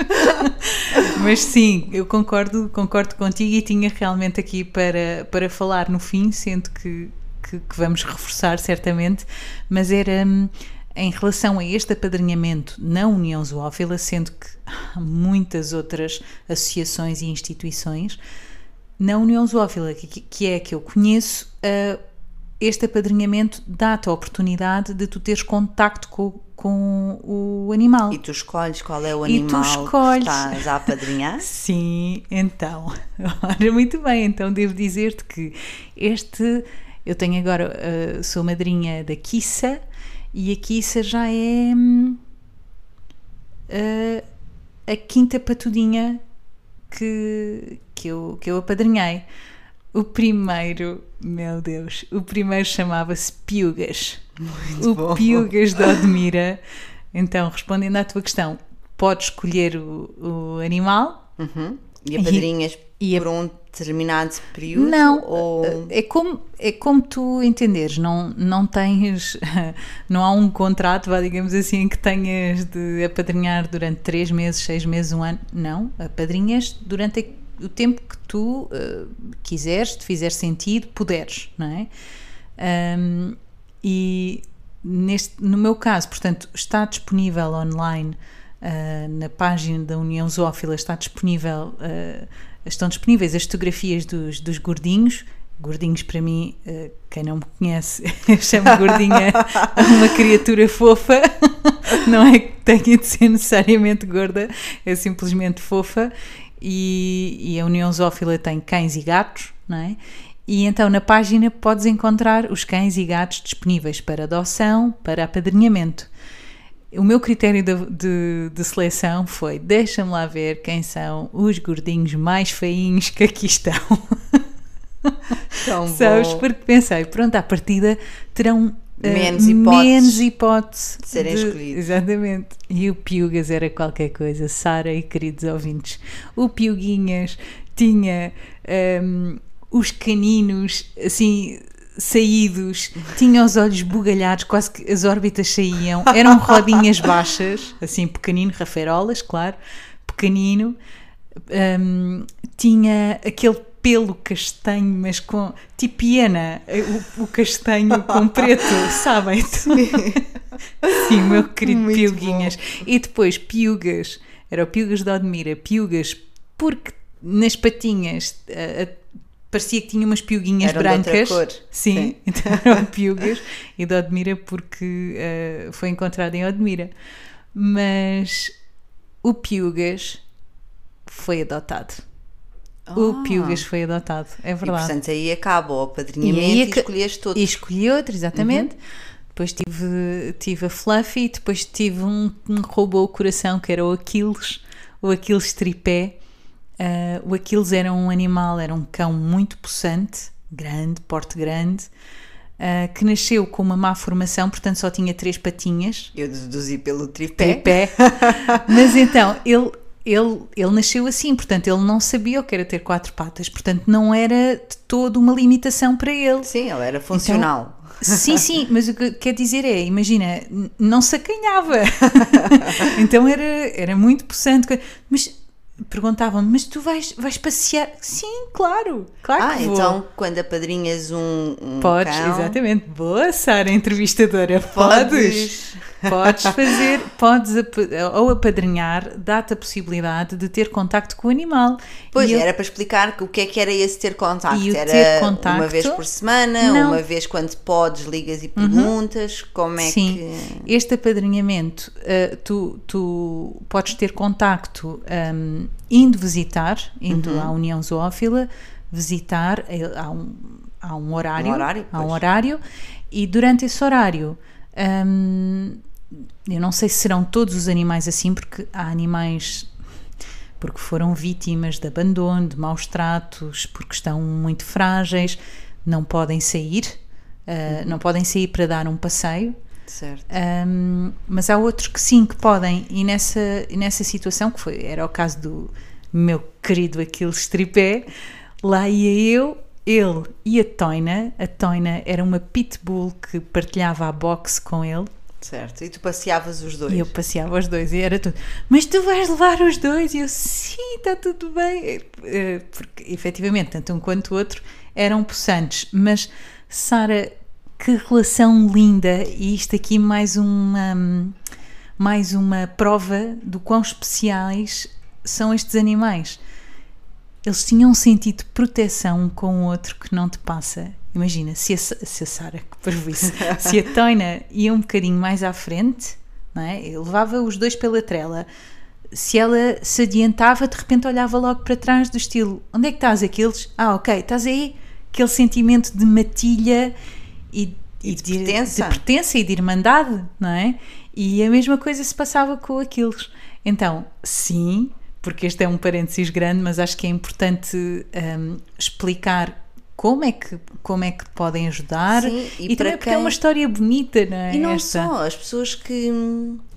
Mas sim, eu concordo, concordo contigo e tinha realmente aqui para, para falar no fim, sendo que que, que vamos reforçar certamente, mas era hum, em relação a este apadrinhamento na União Zoófila, sendo que há muitas outras associações e instituições, na União Zoófila, que, que é a que eu conheço, uh, este apadrinhamento dá-te a oportunidade de tu teres contacto com, com o animal. E tu escolhes qual é o animal que estás a apadrinhar? Sim, então. Ora, muito bem, então devo dizer-te que este. Eu tenho agora, uh, sou madrinha da Kissa e a Kissa já é uh, a quinta patudinha que, que, eu, que eu apadrinhei. O primeiro, meu Deus, o primeiro chamava-se Piugas. Muito o bom. Piugas de Odmira. Então, respondendo à tua questão, podes escolher o, o animal. Uhum. E apadrinhas e, por um determinado período? Não, ou... é, como, é como tu entenderes, não, não tens, não há um contrato, vá, digamos assim, em que tenhas de apadrinhar durante três meses, seis meses, um ano. Não, apadrinhas durante o tempo que tu uh, quiseres, te fizer sentido, puderes, não é? Um, e neste, no meu caso, portanto, está disponível online uh, na página da União Zoófila, está disponível, uh, estão disponíveis as fotografias dos, dos gordinhos. Gordinhos, para mim, quem não me conhece, eu chamo gordinha uma criatura fofa, não é que tenha de ser necessariamente gorda, é simplesmente fofa e, e a União Zoófila tem cães e gatos, não é? E então na página podes encontrar os cães e gatos disponíveis para adoção, para apadrinhamento. O meu critério de, de, de seleção foi: deixa-me lá ver quem são os gordinhos mais feinhos que aqui estão. Tão Sabes? bom. Porque pensei, pronto, à partida terão menos hipótese, menos hipótese de serem de, escolhidos. Exatamente. E o Piugas era qualquer coisa, Sara e queridos ouvintes. O Piuguinhas tinha um, os caninos assim saídos, tinha os olhos bugalhados, quase que as órbitas saíam, eram rodinhas baixas, assim pequenino, raferolas, claro, pequenino. Um, tinha aquele pelo castanho, mas com tipo hiena, o, o castanho com preto, sabem? Sim, Sim meu querido Muito Piuguinhas. Bom. E depois Piugas, era o Piugas de Odmira, Piugas, porque nas patinhas a, a, parecia que tinha umas piuguinhas Eram brancas. cor. Sim, Sim, então eram Piugas e de Odmira porque uh, foi encontrado em Odmira. Mas o Piugas foi adotado. Oh. O Piugas foi adotado, é verdade. E, portanto, aí acaba o apadrinhamento e, e escolheste outro. E escolhi outro, exatamente. Uhum. Depois tive, tive a Fluffy, depois tive um que me roubou o coração, que era o Aquiles, o Aquiles tripé. Uh, o Aquiles era um animal, era um cão muito possante, grande, porte grande, uh, que nasceu com uma má formação, portanto só tinha três patinhas. Eu deduzi pelo tripé. Tripé. Mas então, ele ele, ele nasceu assim, portanto, ele não sabia o que era ter quatro patas, portanto, não era de todo uma limitação para ele. Sim, ele era funcional. Então, sim, sim, mas o que quer dizer é, imagina, não se acanhava. então era, era muito possante. Mas perguntavam-me, mas tu vais, vais passear? Sim, claro, claro ah, que vou. então quando apadrinhas um, um Podes, cão... exatamente. Boa, Sara, entrevistadora. Podes. Podes. Podes fazer, podes ou apadrinhar, dá-te a possibilidade de ter contacto com o animal. Pois, e era eu, para explicar o que é que era esse ter contacto. E o era ter contacto, uma vez por semana, não. uma vez quando podes, ligas e perguntas, uhum. como é Sim. que... este apadrinhamento, uh, tu, tu podes ter contacto um, indo visitar, indo uhum. à União Zoófila, visitar, há um, há um horário, um horário há um horário, e durante esse horário... Um, eu não sei se serão todos os animais assim, porque há animais porque foram vítimas de abandono, de maus tratos, porque estão muito frágeis, não podem sair, uh, não podem sair para dar um passeio. Certo. Um, mas há outros que sim, que podem, e nessa, nessa situação, que foi, era o caso do meu querido Aquiles Tripé, lá ia eu, ele e a Toina. A Toina era uma pitbull que partilhava a boxe com ele Certo, e tu passeavas os dois? E eu passeava os dois e era tudo. Mas tu vais levar os dois? E eu, sim, está tudo bem. Eh, porque efetivamente, tanto um quanto o outro eram possantes, mas Sara, que relação linda! E isto aqui mais uma, mais uma prova do quão especiais são estes animais. Eles tinham um sentido de proteção um com o outro que não te passa. Imagina, se a, se a Sara, que isso, se a Toina ia um bocadinho mais à frente, não é? levava os dois pela trela. Se ela se adiantava, de repente olhava logo para trás do estilo: onde é que estás? Aqueles? Ah, ok, estás aí? Aquele sentimento de matilha e, e de, de, pertença. de pertença e de irmandade, não é? E a mesma coisa se passava com aqueles. Então, sim, porque este é um parênteses grande, mas acho que é importante um, explicar como é que como é que podem ajudar Sim, e, e também porque é uma história bonita, não é? E não Esta. só, as pessoas que,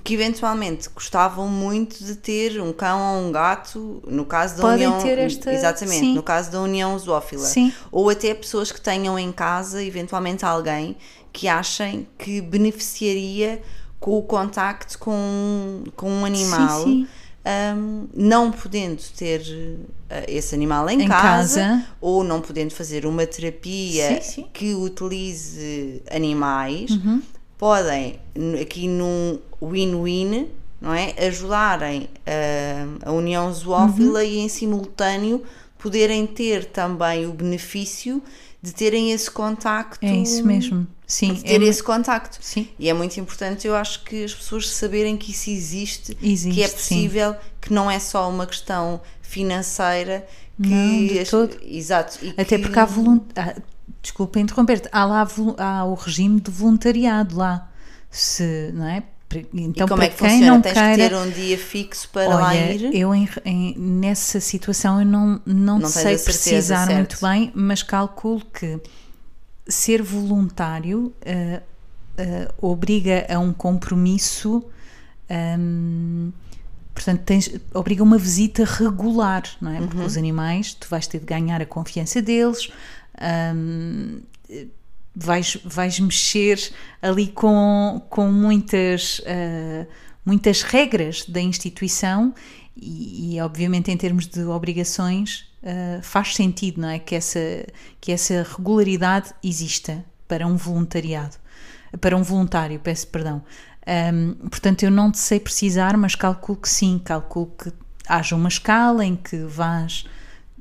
que eventualmente gostavam muito de ter um cão ou um gato, no caso da podem união, ter esta exatamente, Sim. no caso da união zoófila, Sim. ou até pessoas que tenham em casa eventualmente alguém que achem que beneficiaria com o contacto com, com um animal. Sim, sim um, não podendo ter uh, esse animal em, em casa, casa, ou não podendo fazer uma terapia sim, sim. que utilize animais, uhum. podem aqui num win-win, não é, ajudarem uh, a união zoófila uhum. e em simultâneo poderem ter também o benefício de terem esse contacto. É isso mesmo. Sim, de ter é esse contacto. Sim. E é muito importante, eu acho que as pessoas saberem que isso existe, existe que é possível, sim. que não é só uma questão financeira, que não, de as, todo. exato. Até que, porque há volunt... Ah, desculpa interromper-te, há lá há o regime de voluntariado lá. Se, não é? Então, e como para é que quem funciona? não Tens queira, que ter um dia fixo para olha, lá ir? Eu em, em, nessa situação eu não, não, Não sei precisar certo. muito bem, mas calculo que ser voluntário uh, uh, obriga a um compromisso, um, portanto, tens, obriga a uma visita regular, não é? Porque Uhum. os animais, tu vais ter de ganhar a confiança deles, um, vais, vais mexer ali com, com muitas, uh, muitas regras da instituição e, e, obviamente, em termos de obrigações, uh, faz sentido não é? que, essa, que essa regularidade exista para um voluntariado, para um voluntário, peço perdão. Um, portanto, eu não te sei precisar, mas calculo que sim, calculo que haja uma escala em que vais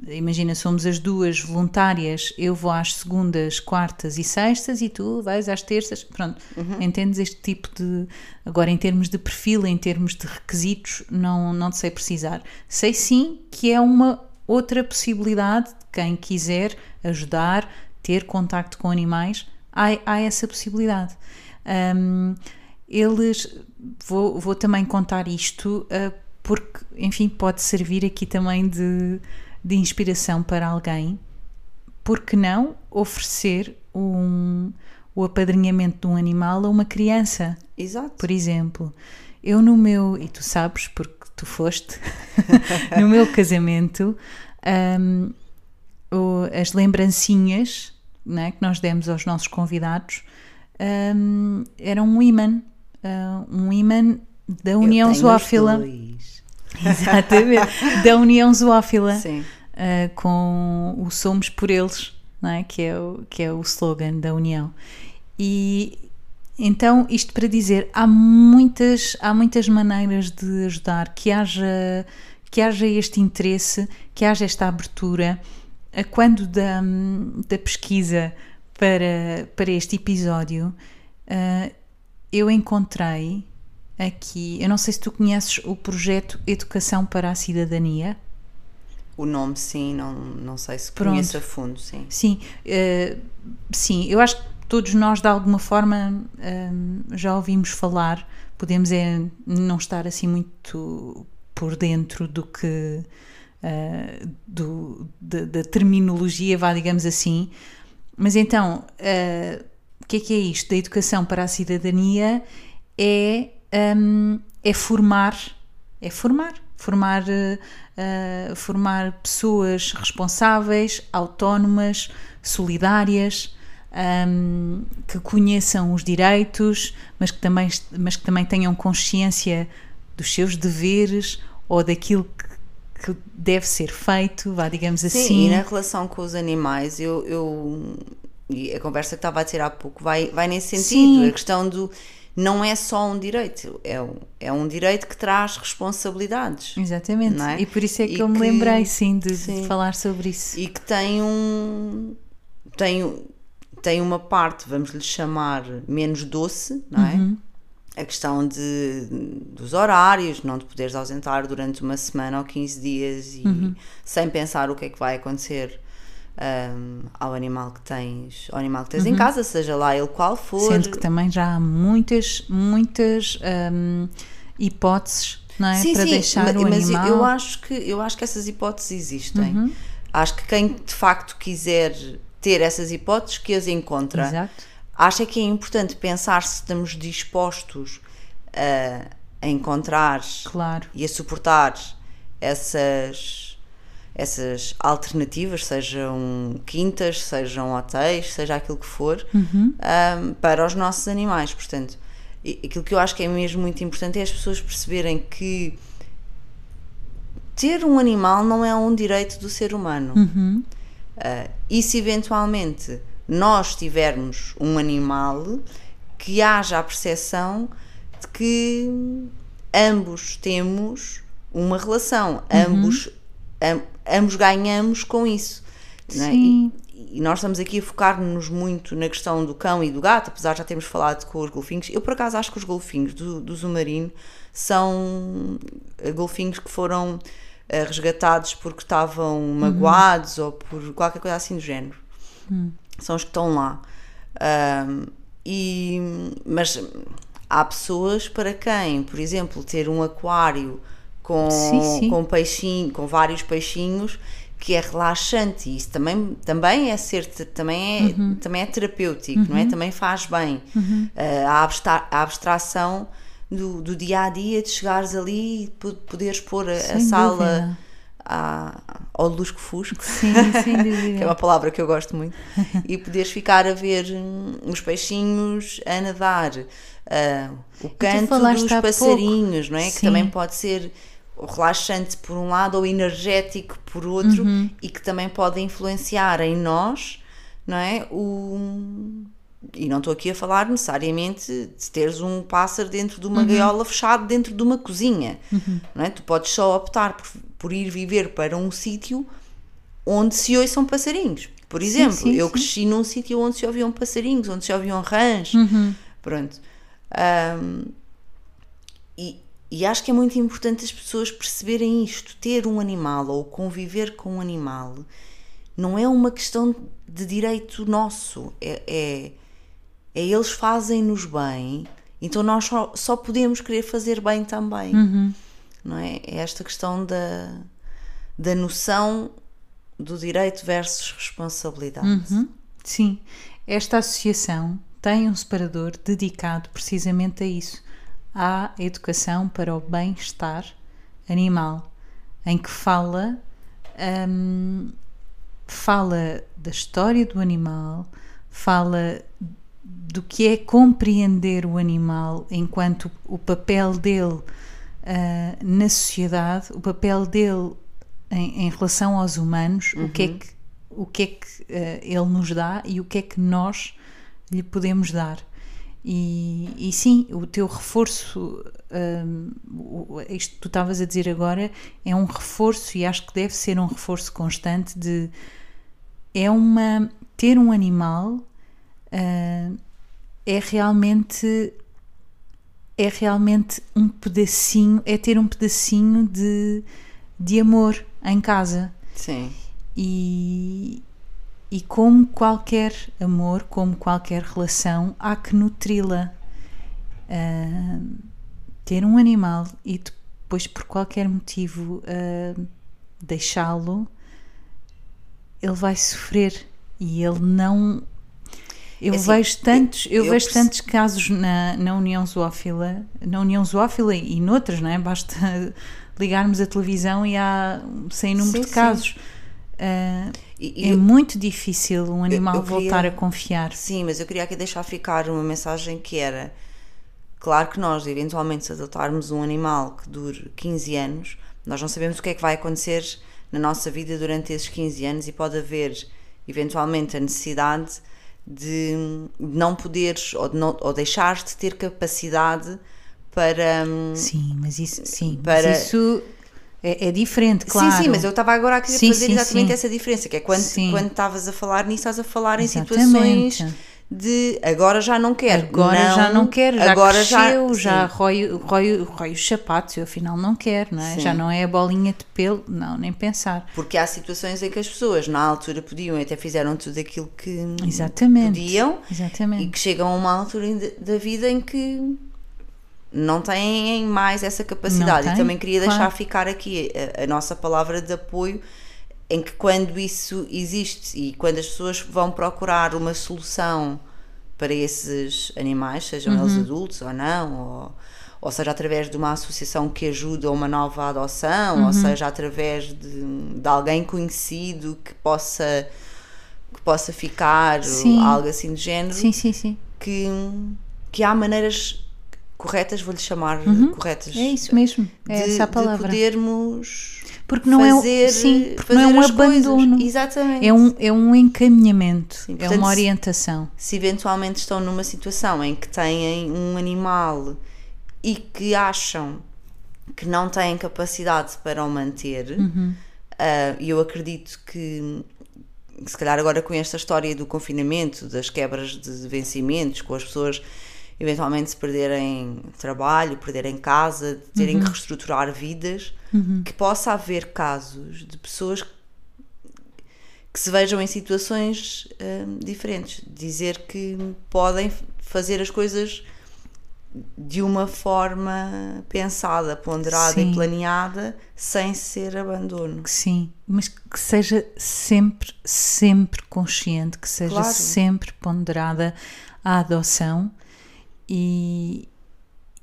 imagina, somos as duas voluntárias, eu vou às segundas, quartas e sextas e tu vais às terças, pronto, Uhum. entendes este tipo de, agora em termos de perfil, em termos de requisitos, não, não te sei precisar. Sei sim que é uma outra possibilidade de quem quiser ajudar, ter contacto com animais, há, há essa possibilidade. Um, eles, vou, vou também contar isto, uh, porque, enfim, pode servir aqui também de de inspiração para alguém, por que não oferecer um, o apadrinhamento de um animal a uma criança? Exato. Por exemplo, eu no meu, e tu sabes porque tu foste, no meu casamento, um, as lembrancinhas né, que nós demos aos nossos convidados um, eram um imã, uh, um imã da União Zoófila. Exatamente, da União Zoófila. Uh, com o Somos por Eles, não é? que, é o, que é o slogan da União. E então, isto para dizer, há muitas, há muitas maneiras de ajudar, que haja, que haja este interesse, que haja esta abertura. Quando da, da pesquisa para, para este episódio, uh, eu encontrei aqui, eu não sei se tu conheces o projeto Educação para a Cidadania. O nome, sim, não, não sei se conheço a fundo, sim. Sim, uh, sim, eu acho que todos nós, de alguma forma, uh, já ouvimos falar, podemos é não estar assim muito por dentro do que. Uh, do, da, da, terminologia, vá, digamos assim. Mas então, o que é que é isto? Da educação para a cidadania é, um, é formar, é formar, formar Uh, formar pessoas responsáveis, autónomas, solidárias, um, que conheçam os direitos, mas que, também, mas que também tenham consciência dos seus deveres ou daquilo que, que deve ser feito, vá, digamos Sim, assim. e na relação com os animais, eu, eu e a conversa que estava a dizer há pouco vai, vai nesse sentido. Sim. A questão do não é só um direito, é um, é um direito que traz responsabilidades. Exatamente. É? E por isso é que E eu me que- lembrei, sim, de, de sim. falar sobre isso. E que tem um. tem, tem uma parte, vamos lhe chamar, menos doce, não é? Uhum. A questão de, dos horários, não te poderes ausentar durante uma semana ou 15 dias e Uhum. sem pensar o que é que vai acontecer hum, ao animal que tens, ao animal que tens em casa, seja lá ele qual for. Uhum. Sendo que também já há muitas, muitas hum, hipóteses não é? Sim, para sim, deixar ma- o mas animal. eu acho que eu acho que essas hipóteses existem. Uhum. Acho que quem de facto quiser ter essas hipóteses que as encontra. Exato. Acho é que é importante pensar se estamos dispostos a, a encontrar Claro. e a suportar essas essas alternativas, sejam quintas, sejam hotéis, seja aquilo que for, Uhum. um, para os nossos animais. Portanto, aquilo que eu acho que é mesmo muito importante é as pessoas perceberem que ter um animal não é um direito do ser humano. Uhum. Uh, e se eventualmente nós tivermos um animal, que haja a percepção de que ambos temos uma relação, ambos, am- ambos ganhamos com isso. é? E, e nós estamos aqui a focar-nos muito na questão do cão e do gato, apesar de já termos falado com os golfinhos. Eu, por acaso, acho que os golfinhos do, do Zumarino são eh, golfinhos que foram resgatados porque estavam magoados ou por qualquer coisa assim do género. São os que estão lá. Ahm, e, mas há pessoas para quem, por exemplo, ter um aquário com, Sim, sim. com peixinho, com vários peixinhos que é relaxante e isso também, também é ser também é, também é terapêutico, não é? Também faz bem. Ah, a, abstra- a abstração do, do dia a dia de chegares ali e po- poderes pôr a, a sala à- ao lusco-fusco que é uma palavra que eu gosto muito, e poderes ficar a ver hum, os peixinhos a nadar, ah, o canto dos pouco. passarinhos, não é? Que também pode ser relaxante por um lado ou energético por outro Uhum. e que também pode influenciar em nós, não é? O... E não estou aqui a falar necessariamente de teres um pássaro dentro de uma Uhum. gaiola fechado dentro de uma cozinha, não é? Tu podes só optar por, por ir viver para um sítio onde se ouçam passarinhos. Por exemplo, sim, eu sim. cresci num sítio onde se ouviam passarinhos, onde se ouviam rãs. Uhum. Pronto. Ahm, e, e acho que é muito importante as pessoas perceberem isto. Ter um animal ou conviver com um animal não é uma questão de direito nosso. É, é, é eles fazem-nos bem, então nós só, só podemos querer fazer bem também. Não é? é esta questão da, da noção do direito versus responsabilidade. Uhum. Sim, esta associação tem um separador dedicado precisamente a isso, à educação para o bem-estar animal, em que fala, hum, fala da história do animal, fala do que é compreender o animal enquanto o papel dele ah, na sociedade, o papel dele em, em relação aos humanos, o que é que, o que, é que ah, ele nos dá e o que é que nós lhe podemos dar. E, e sim, o teu reforço, o- isto que tu estavas a dizer agora, é um reforço e acho que deve ser um reforço constante de é uma ter um animal ah, é realmente é realmente um pedacinho é ter um pedacinho de, de amor em casa Sim. e, e como qualquer amor, como qualquer relação, há que nutri-la. Ah, ter um animal e depois, por qualquer motivo, ah, deixá-lo, ele vai sofrer e ele não. Eu assim, vejo tantos, eu, eu vejo perce- tantos casos na, na União Zoófila, na União Zoófila e noutras, não é? Basta ligarmos a televisão e há sem número Sim, de casos. E é eu- muito difícil um animal eu queria- voltar a confiar. Sim, mas eu queria aqui deixar ficar uma mensagem que era claro que nós, eventualmente, se adotarmos um animal que dure 15 anos, nós não sabemos o que é que vai acontecer na nossa vida durante esses 15 anos e pode haver, eventualmente, a necessidade de não poderes ou, de não, ou deixares de ter capacidade para. hum, Sim, mas isso, sim, Para- mas isso é, é diferente, claro. Sim, sim, mas eu estava agora a querer Sim, fazer sim, exatamente sim. essa diferença, que é quando estavas a falar nisso, estás a falar em Exatamente. situações de agora já não quero. Agora já não quero, já agora cresceu, já, já, rói, rói, rói os sapatos, eu afinal não quero, não é? Sim. Já não é a bolinha de pelo, não, nem pensar. Porque há situações em que as pessoas na altura podiam e até fizeram tudo aquilo que Exatamente. podiam e Exatamente. que chegam a uma altura da vida em que não têm mais essa capacidade. Não e também queria deixar claro. ficar aqui a, a nossa palavra de apoio em que quando isso existe e quando as pessoas vão procurar uma solução para esses animais, sejam Uhum. eles adultos ou não, ou, ou seja através de uma associação que ajuda a uma nova adoção, Uhum. ou seja através de, de alguém conhecido que possa que possa ficar, algo assim do género, Sim, sim, sim. que, que há maneiras corretas, vou-lhe chamar corretas, É isso mesmo, é de, essa a de palavra. podermos Porque não é um- fazer, sim, porque fazer não é um as coisas. abandono. Exatamente. É um, é um encaminhamento, é portanto, uma se- orientação. Se eventualmente estão numa situação em que têm um animal e que acham que não têm capacidade para o manter, Uhum. ah, e eu acredito que se calhar agora com esta história do confinamento, das quebras de vencimentos, com as pessoas eventualmente se perderem trabalho, perderem casa, terem Uhum. que reestruturar vidas, que possa haver casos de pessoas que se vejam em situações hum, diferentes, dizer que podem fazer as coisas de uma forma pensada, ponderada Sim. e planeada, sem ser abandono. Sim, mas que seja sempre, sempre consciente, que seja Claro. sempre ponderada a adoção e,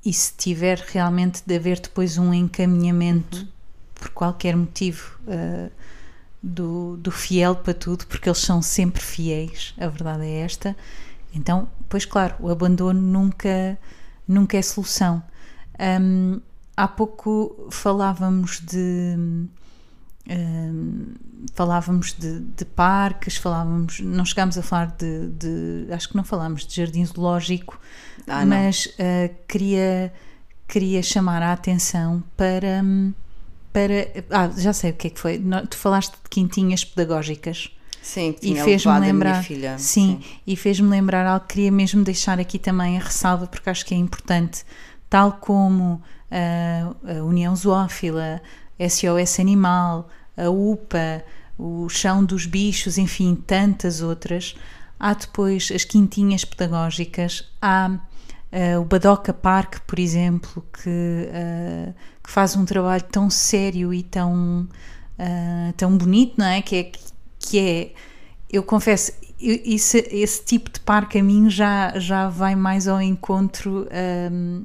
e se tiver realmente de haver depois um encaminhamento Uhum. por qualquer motivo ah, do, do fiel para tudo, porque eles são sempre fiéis, a verdade é esta. Então, pois claro, o abandono nunca, nunca é solução. Hum, há pouco falávamos de falávamos de, de parques, falávamos, não chegámos a falar de, de- acho que não falámos de jardim zoológico, Ah, mas ah, queria, queria chamar a atenção para, para. Ah, já sei o que é que foi. Tu falaste de quintinhas pedagógicas Sim, que e tinha fez-me levado a lembrar. filha. sim, e fez-me lembrar algo que queria mesmo deixar aqui também a ressalva, porque acho que é importante, tal como ah, a União Zoófila, SOS Animal, a UPA, o Chão dos Bichos, enfim, tantas outras. Há depois as quintinhas pedagógicas, há ah, o Badoca Park, por exemplo, que, ah, que faz um trabalho tão sério e tão, ah, tão bonito, não é? Que é, que é eu confesso, isso- esse tipo de parque a mim já, já vai mais ao encontro,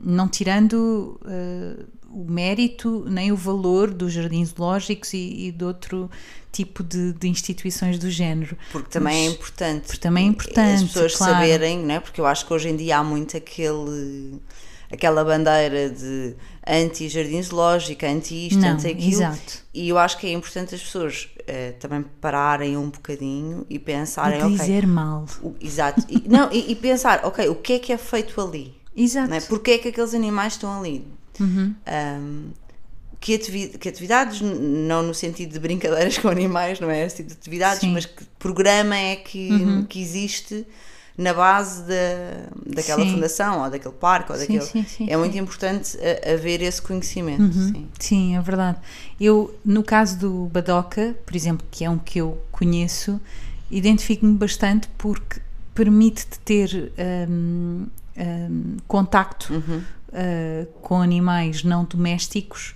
não tirando uh, o mérito nem o valor dos jardins zoológicos e, e de outro tipo de, de instituições do género. Porque também é Mas- importante. porque também é importante, As pessoas claro. saberem, não é? Porque eu acho que hoje em dia há muito aquele aquela bandeira de anti-jardim zoológico, anti-isto, Não, anti-aquilo. exato. E eu acho que é importante as pessoas eh, também pararem um bocadinho e pensarem, E dizer mal. o- exato. E, não, e, e pensar, ok, o que é que é feito ali? Exato. Não é? Porquê é que aqueles animais estão ali? Uhum. Um, que, ativi- que atividades, não no sentido de brincadeiras com animais, não é esse tipo de atividades, Sim. Uhum. mas que programa é que, que existe na base da, daquela Sim. fundação ou daquele parque ou Sim, daquele. sim, sim, é muito importante a- haver esse conhecimento. Sim. Sim, é verdade. Eu, no caso do Badoca, por exemplo, que é um que eu conheço, identifico-me bastante porque permite-te ter hum, hum, contacto Uhum. Uh, com animais não domésticos,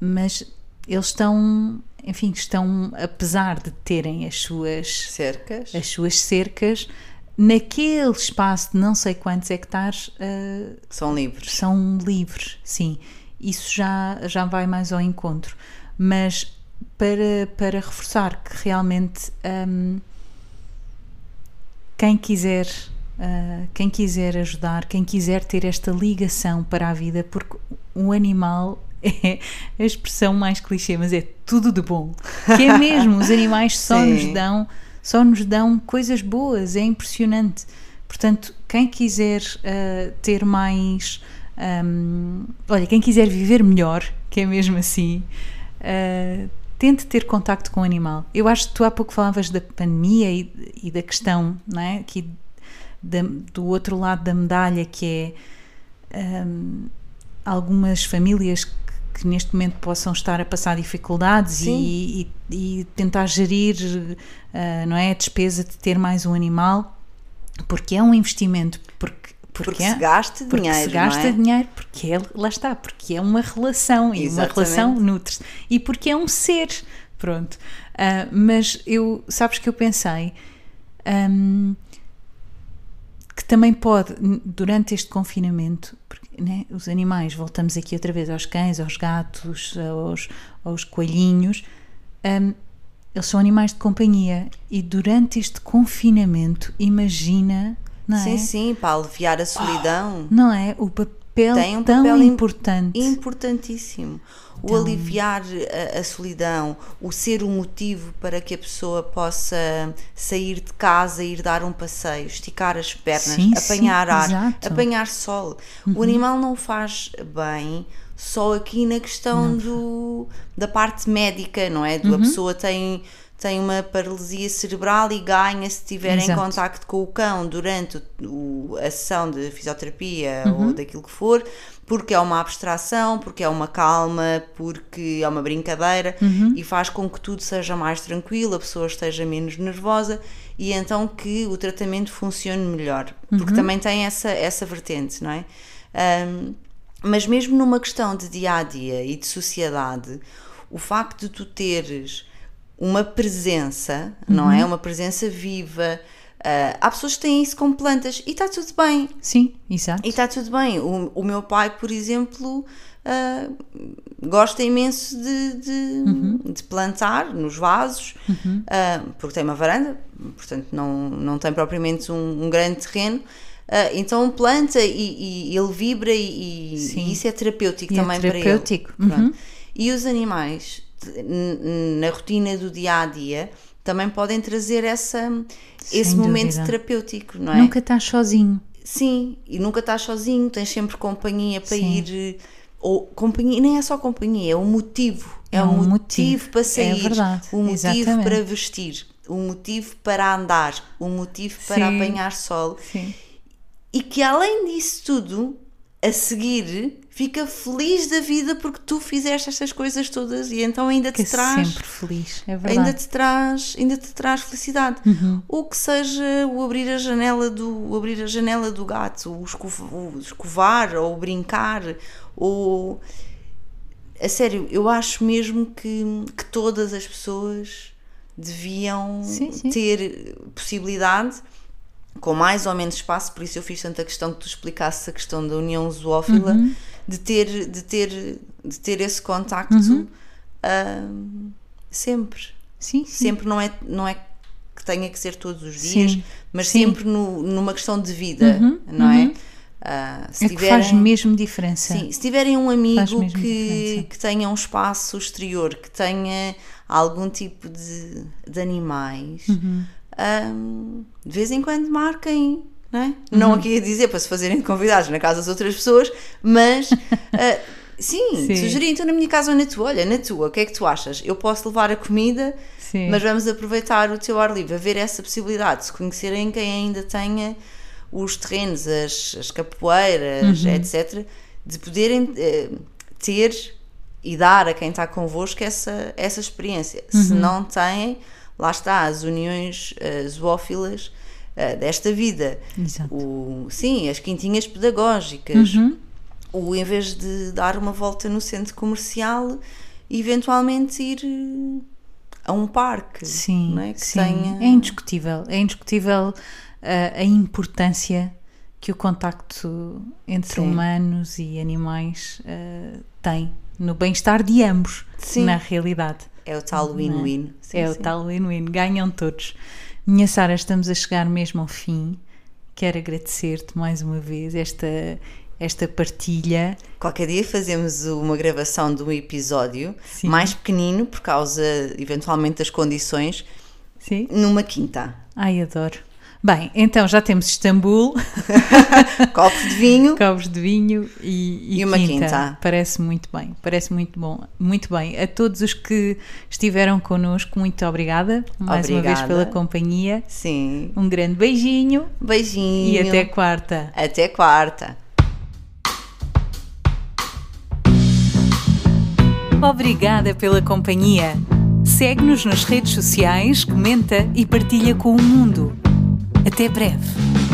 mas eles estão, enfim, estão, apesar de terem as suas, Cercas. as suas cercas, naquele espaço de não sei quantos hectares, uh, São livres. são livres, sim. Isso já, já vai mais ao encontro. Mas para, para reforçar que realmente hum, quem quiser ah, quem quiser ajudar, quem quiser ter esta ligação para a vida, porque um animal é a expressão mais clichê, mas é tudo de bom. Que é mesmo, os animais só Sim. nos dão só nos dão coisas boas, é impressionante. Portanto, quem quiser uh, ter mais. Um, olha, quem quiser viver melhor, que é mesmo assim, uh, tente ter contacto com o animal. Eu acho que tu há pouco falavas da pandemia e, e da questão, não é? Aqui da, do outro lado da medalha, que é um, algumas famílias que, que, neste momento possam estar a passar dificuldades e, e, e, tentar gerir, uh, não é? A despesa de ter mais um animal, porque é um investimento, porque porque, porque, se gasta porque dinheiro. se gasta é? dinheiro, porque é, lá está, porque é uma relação e Exatamente. uma relação nutre-se. E porque é um ser. Pronto. Uh, mas eu, sabes que eu pensei um, que também pode, durante este confinamento, porque, né, os animais, voltamos aqui outra vez aos cães, aos gatos, aos, aos coelhinhos, um, eles são animais de companhia e durante este confinamento, imagina não sim, é? sim, para aliviar a solidão. Oh, não é? O papel tem um tão papel importante. Importantíssimo. O então... aliviar a, a, solidão, o ser o motivo para que a pessoa possa sair de casa, ir dar um passeio, esticar as pernas, sim, apanhar sim, ar, exato. apanhar sol. Uhum. O animal não faz bem só aqui na questão do, da parte médica, não é? Do, uhum. A pessoa tem tem uma paralisia cerebral e ganha se estiver em contacto com o cão durante o, a sessão de fisioterapia uhum. ou daquilo que for, porque é uma abstração, porque é uma calma, porque é uma brincadeira uhum. e faz com que tudo seja mais tranquilo, a pessoa esteja menos nervosa e então que o tratamento funcione melhor, porque uhum. também tem essa, essa vertente, não é? Um, mas mesmo numa questão de dia a dia e de sociedade, o facto de tu teres uma presença, uhum. não é? Uma presença viva. Uh, há pessoas que têm isso como plantas e está tudo bem. Sim, exato. E está tudo bem. O, o meu pai, por exemplo, uh, gosta imenso de, de, uhum. de, plantar nos vasos, uhum. uh, porque tem uma varanda, portanto não, não tem propriamente um, um grande terreno. Então planta e, e, ele vibra e, e, isso é terapêutico e é também é terapêutico. para ele. Uhum. E os animais, na rotina do dia a dia, também podem trazer essa, esse dúvida. momento terapêutico, não é? Nunca estás sozinho. Sim, e nunca estás sozinho, tens sempre companhia para Sim. ir. Ou companhia, nem é só companhia, é um motivo. É, é um, motivo, motivo para é sair, é verdade. um motivo Exatamente. para vestir, um motivo para andar, um motivo para Sim. apanhar sol. Sim. E que além disso tudo, a seguir fica feliz da vida porque tu fizeste estas coisas todas e então ainda te traz sempre feliz é verdade ainda te traz ainda te traz felicidade uhum. ou que seja o abrir a janela do abrir a janela do gato o, o escovar ou brincar ou a sério eu acho mesmo que, que todas as pessoas deviam sim, sim. ter possibilidade com mais ou menos espaço, por isso eu fiz tanta questão que tu explicasses a questão da união zoófila, uhum. de, ter, de, ter, de ter esse contacto uhum. uh, sempre. Sim, sim, Sempre não é, não é que tenha que ser todos os dias, sim. mas sim. sempre no, numa questão de vida, uhum. não é? Uh, se é tiverem, faz mesmo diferença. Sim, se tiverem um amigo que, que tenha um espaço exterior, que tenha algum tipo de, de animais, uhum um, de vez em quando marquem, não é? Uhum. Não aqui a dizer para se fazerem convidados na casa das outras pessoas, mas uh, sim, sim. sugerir então na minha casa ou na tua, olha, na tua, o que é que tu achas? Eu posso levar a comida, sim. mas vamos aproveitar o teu ar livre, a ver essa possibilidade, se conhecerem quem ainda tenha os terrenos, as, as capoeiras, uhum. etc., de poderem uh, ter e dar a quem está convosco essa, essa experiência. Uhum. Se não têm, lá está, as uniões uh, zoófilas uh, desta vida. Exato. O, sim, as quintinhas pedagógicas. Uhum. O, em vez de dar uma volta no centro comercial, eventualmente ir eh, a um parque. Sim, é? Sim. Tenha... é indiscutível. É indiscutível uh, a importância que o contacto entre sim. humanos e animais uh, tem no bem-estar de ambos, sim. na realidade. É o tal win-win. É, é o tal win-win. Ganham todos. Minha Sara, estamos a chegar mesmo ao fim. Quero agradecer-te mais uma vez esta, esta partilha. Qualquer dia fazemos uma gravação de um episódio Sim. mais pequenino, por causa eventualmente das condições, Sim? numa quinta. Ai, adoro. Bem, então já temos Istambul, Copos de vinho. copos de vinho e, E uma quinta. Parece muito bem, parece muito bom. Muito bem. A todos os que estiveram connosco, muito obrigada mais uma vez Obrigada. pela companhia. Sim. Um grande beijinho Beijinho. e até quarta. Até quarta. Obrigada pela companhia. Segue-nos nas redes sociais, comenta e partilha com o mundo. Até breve.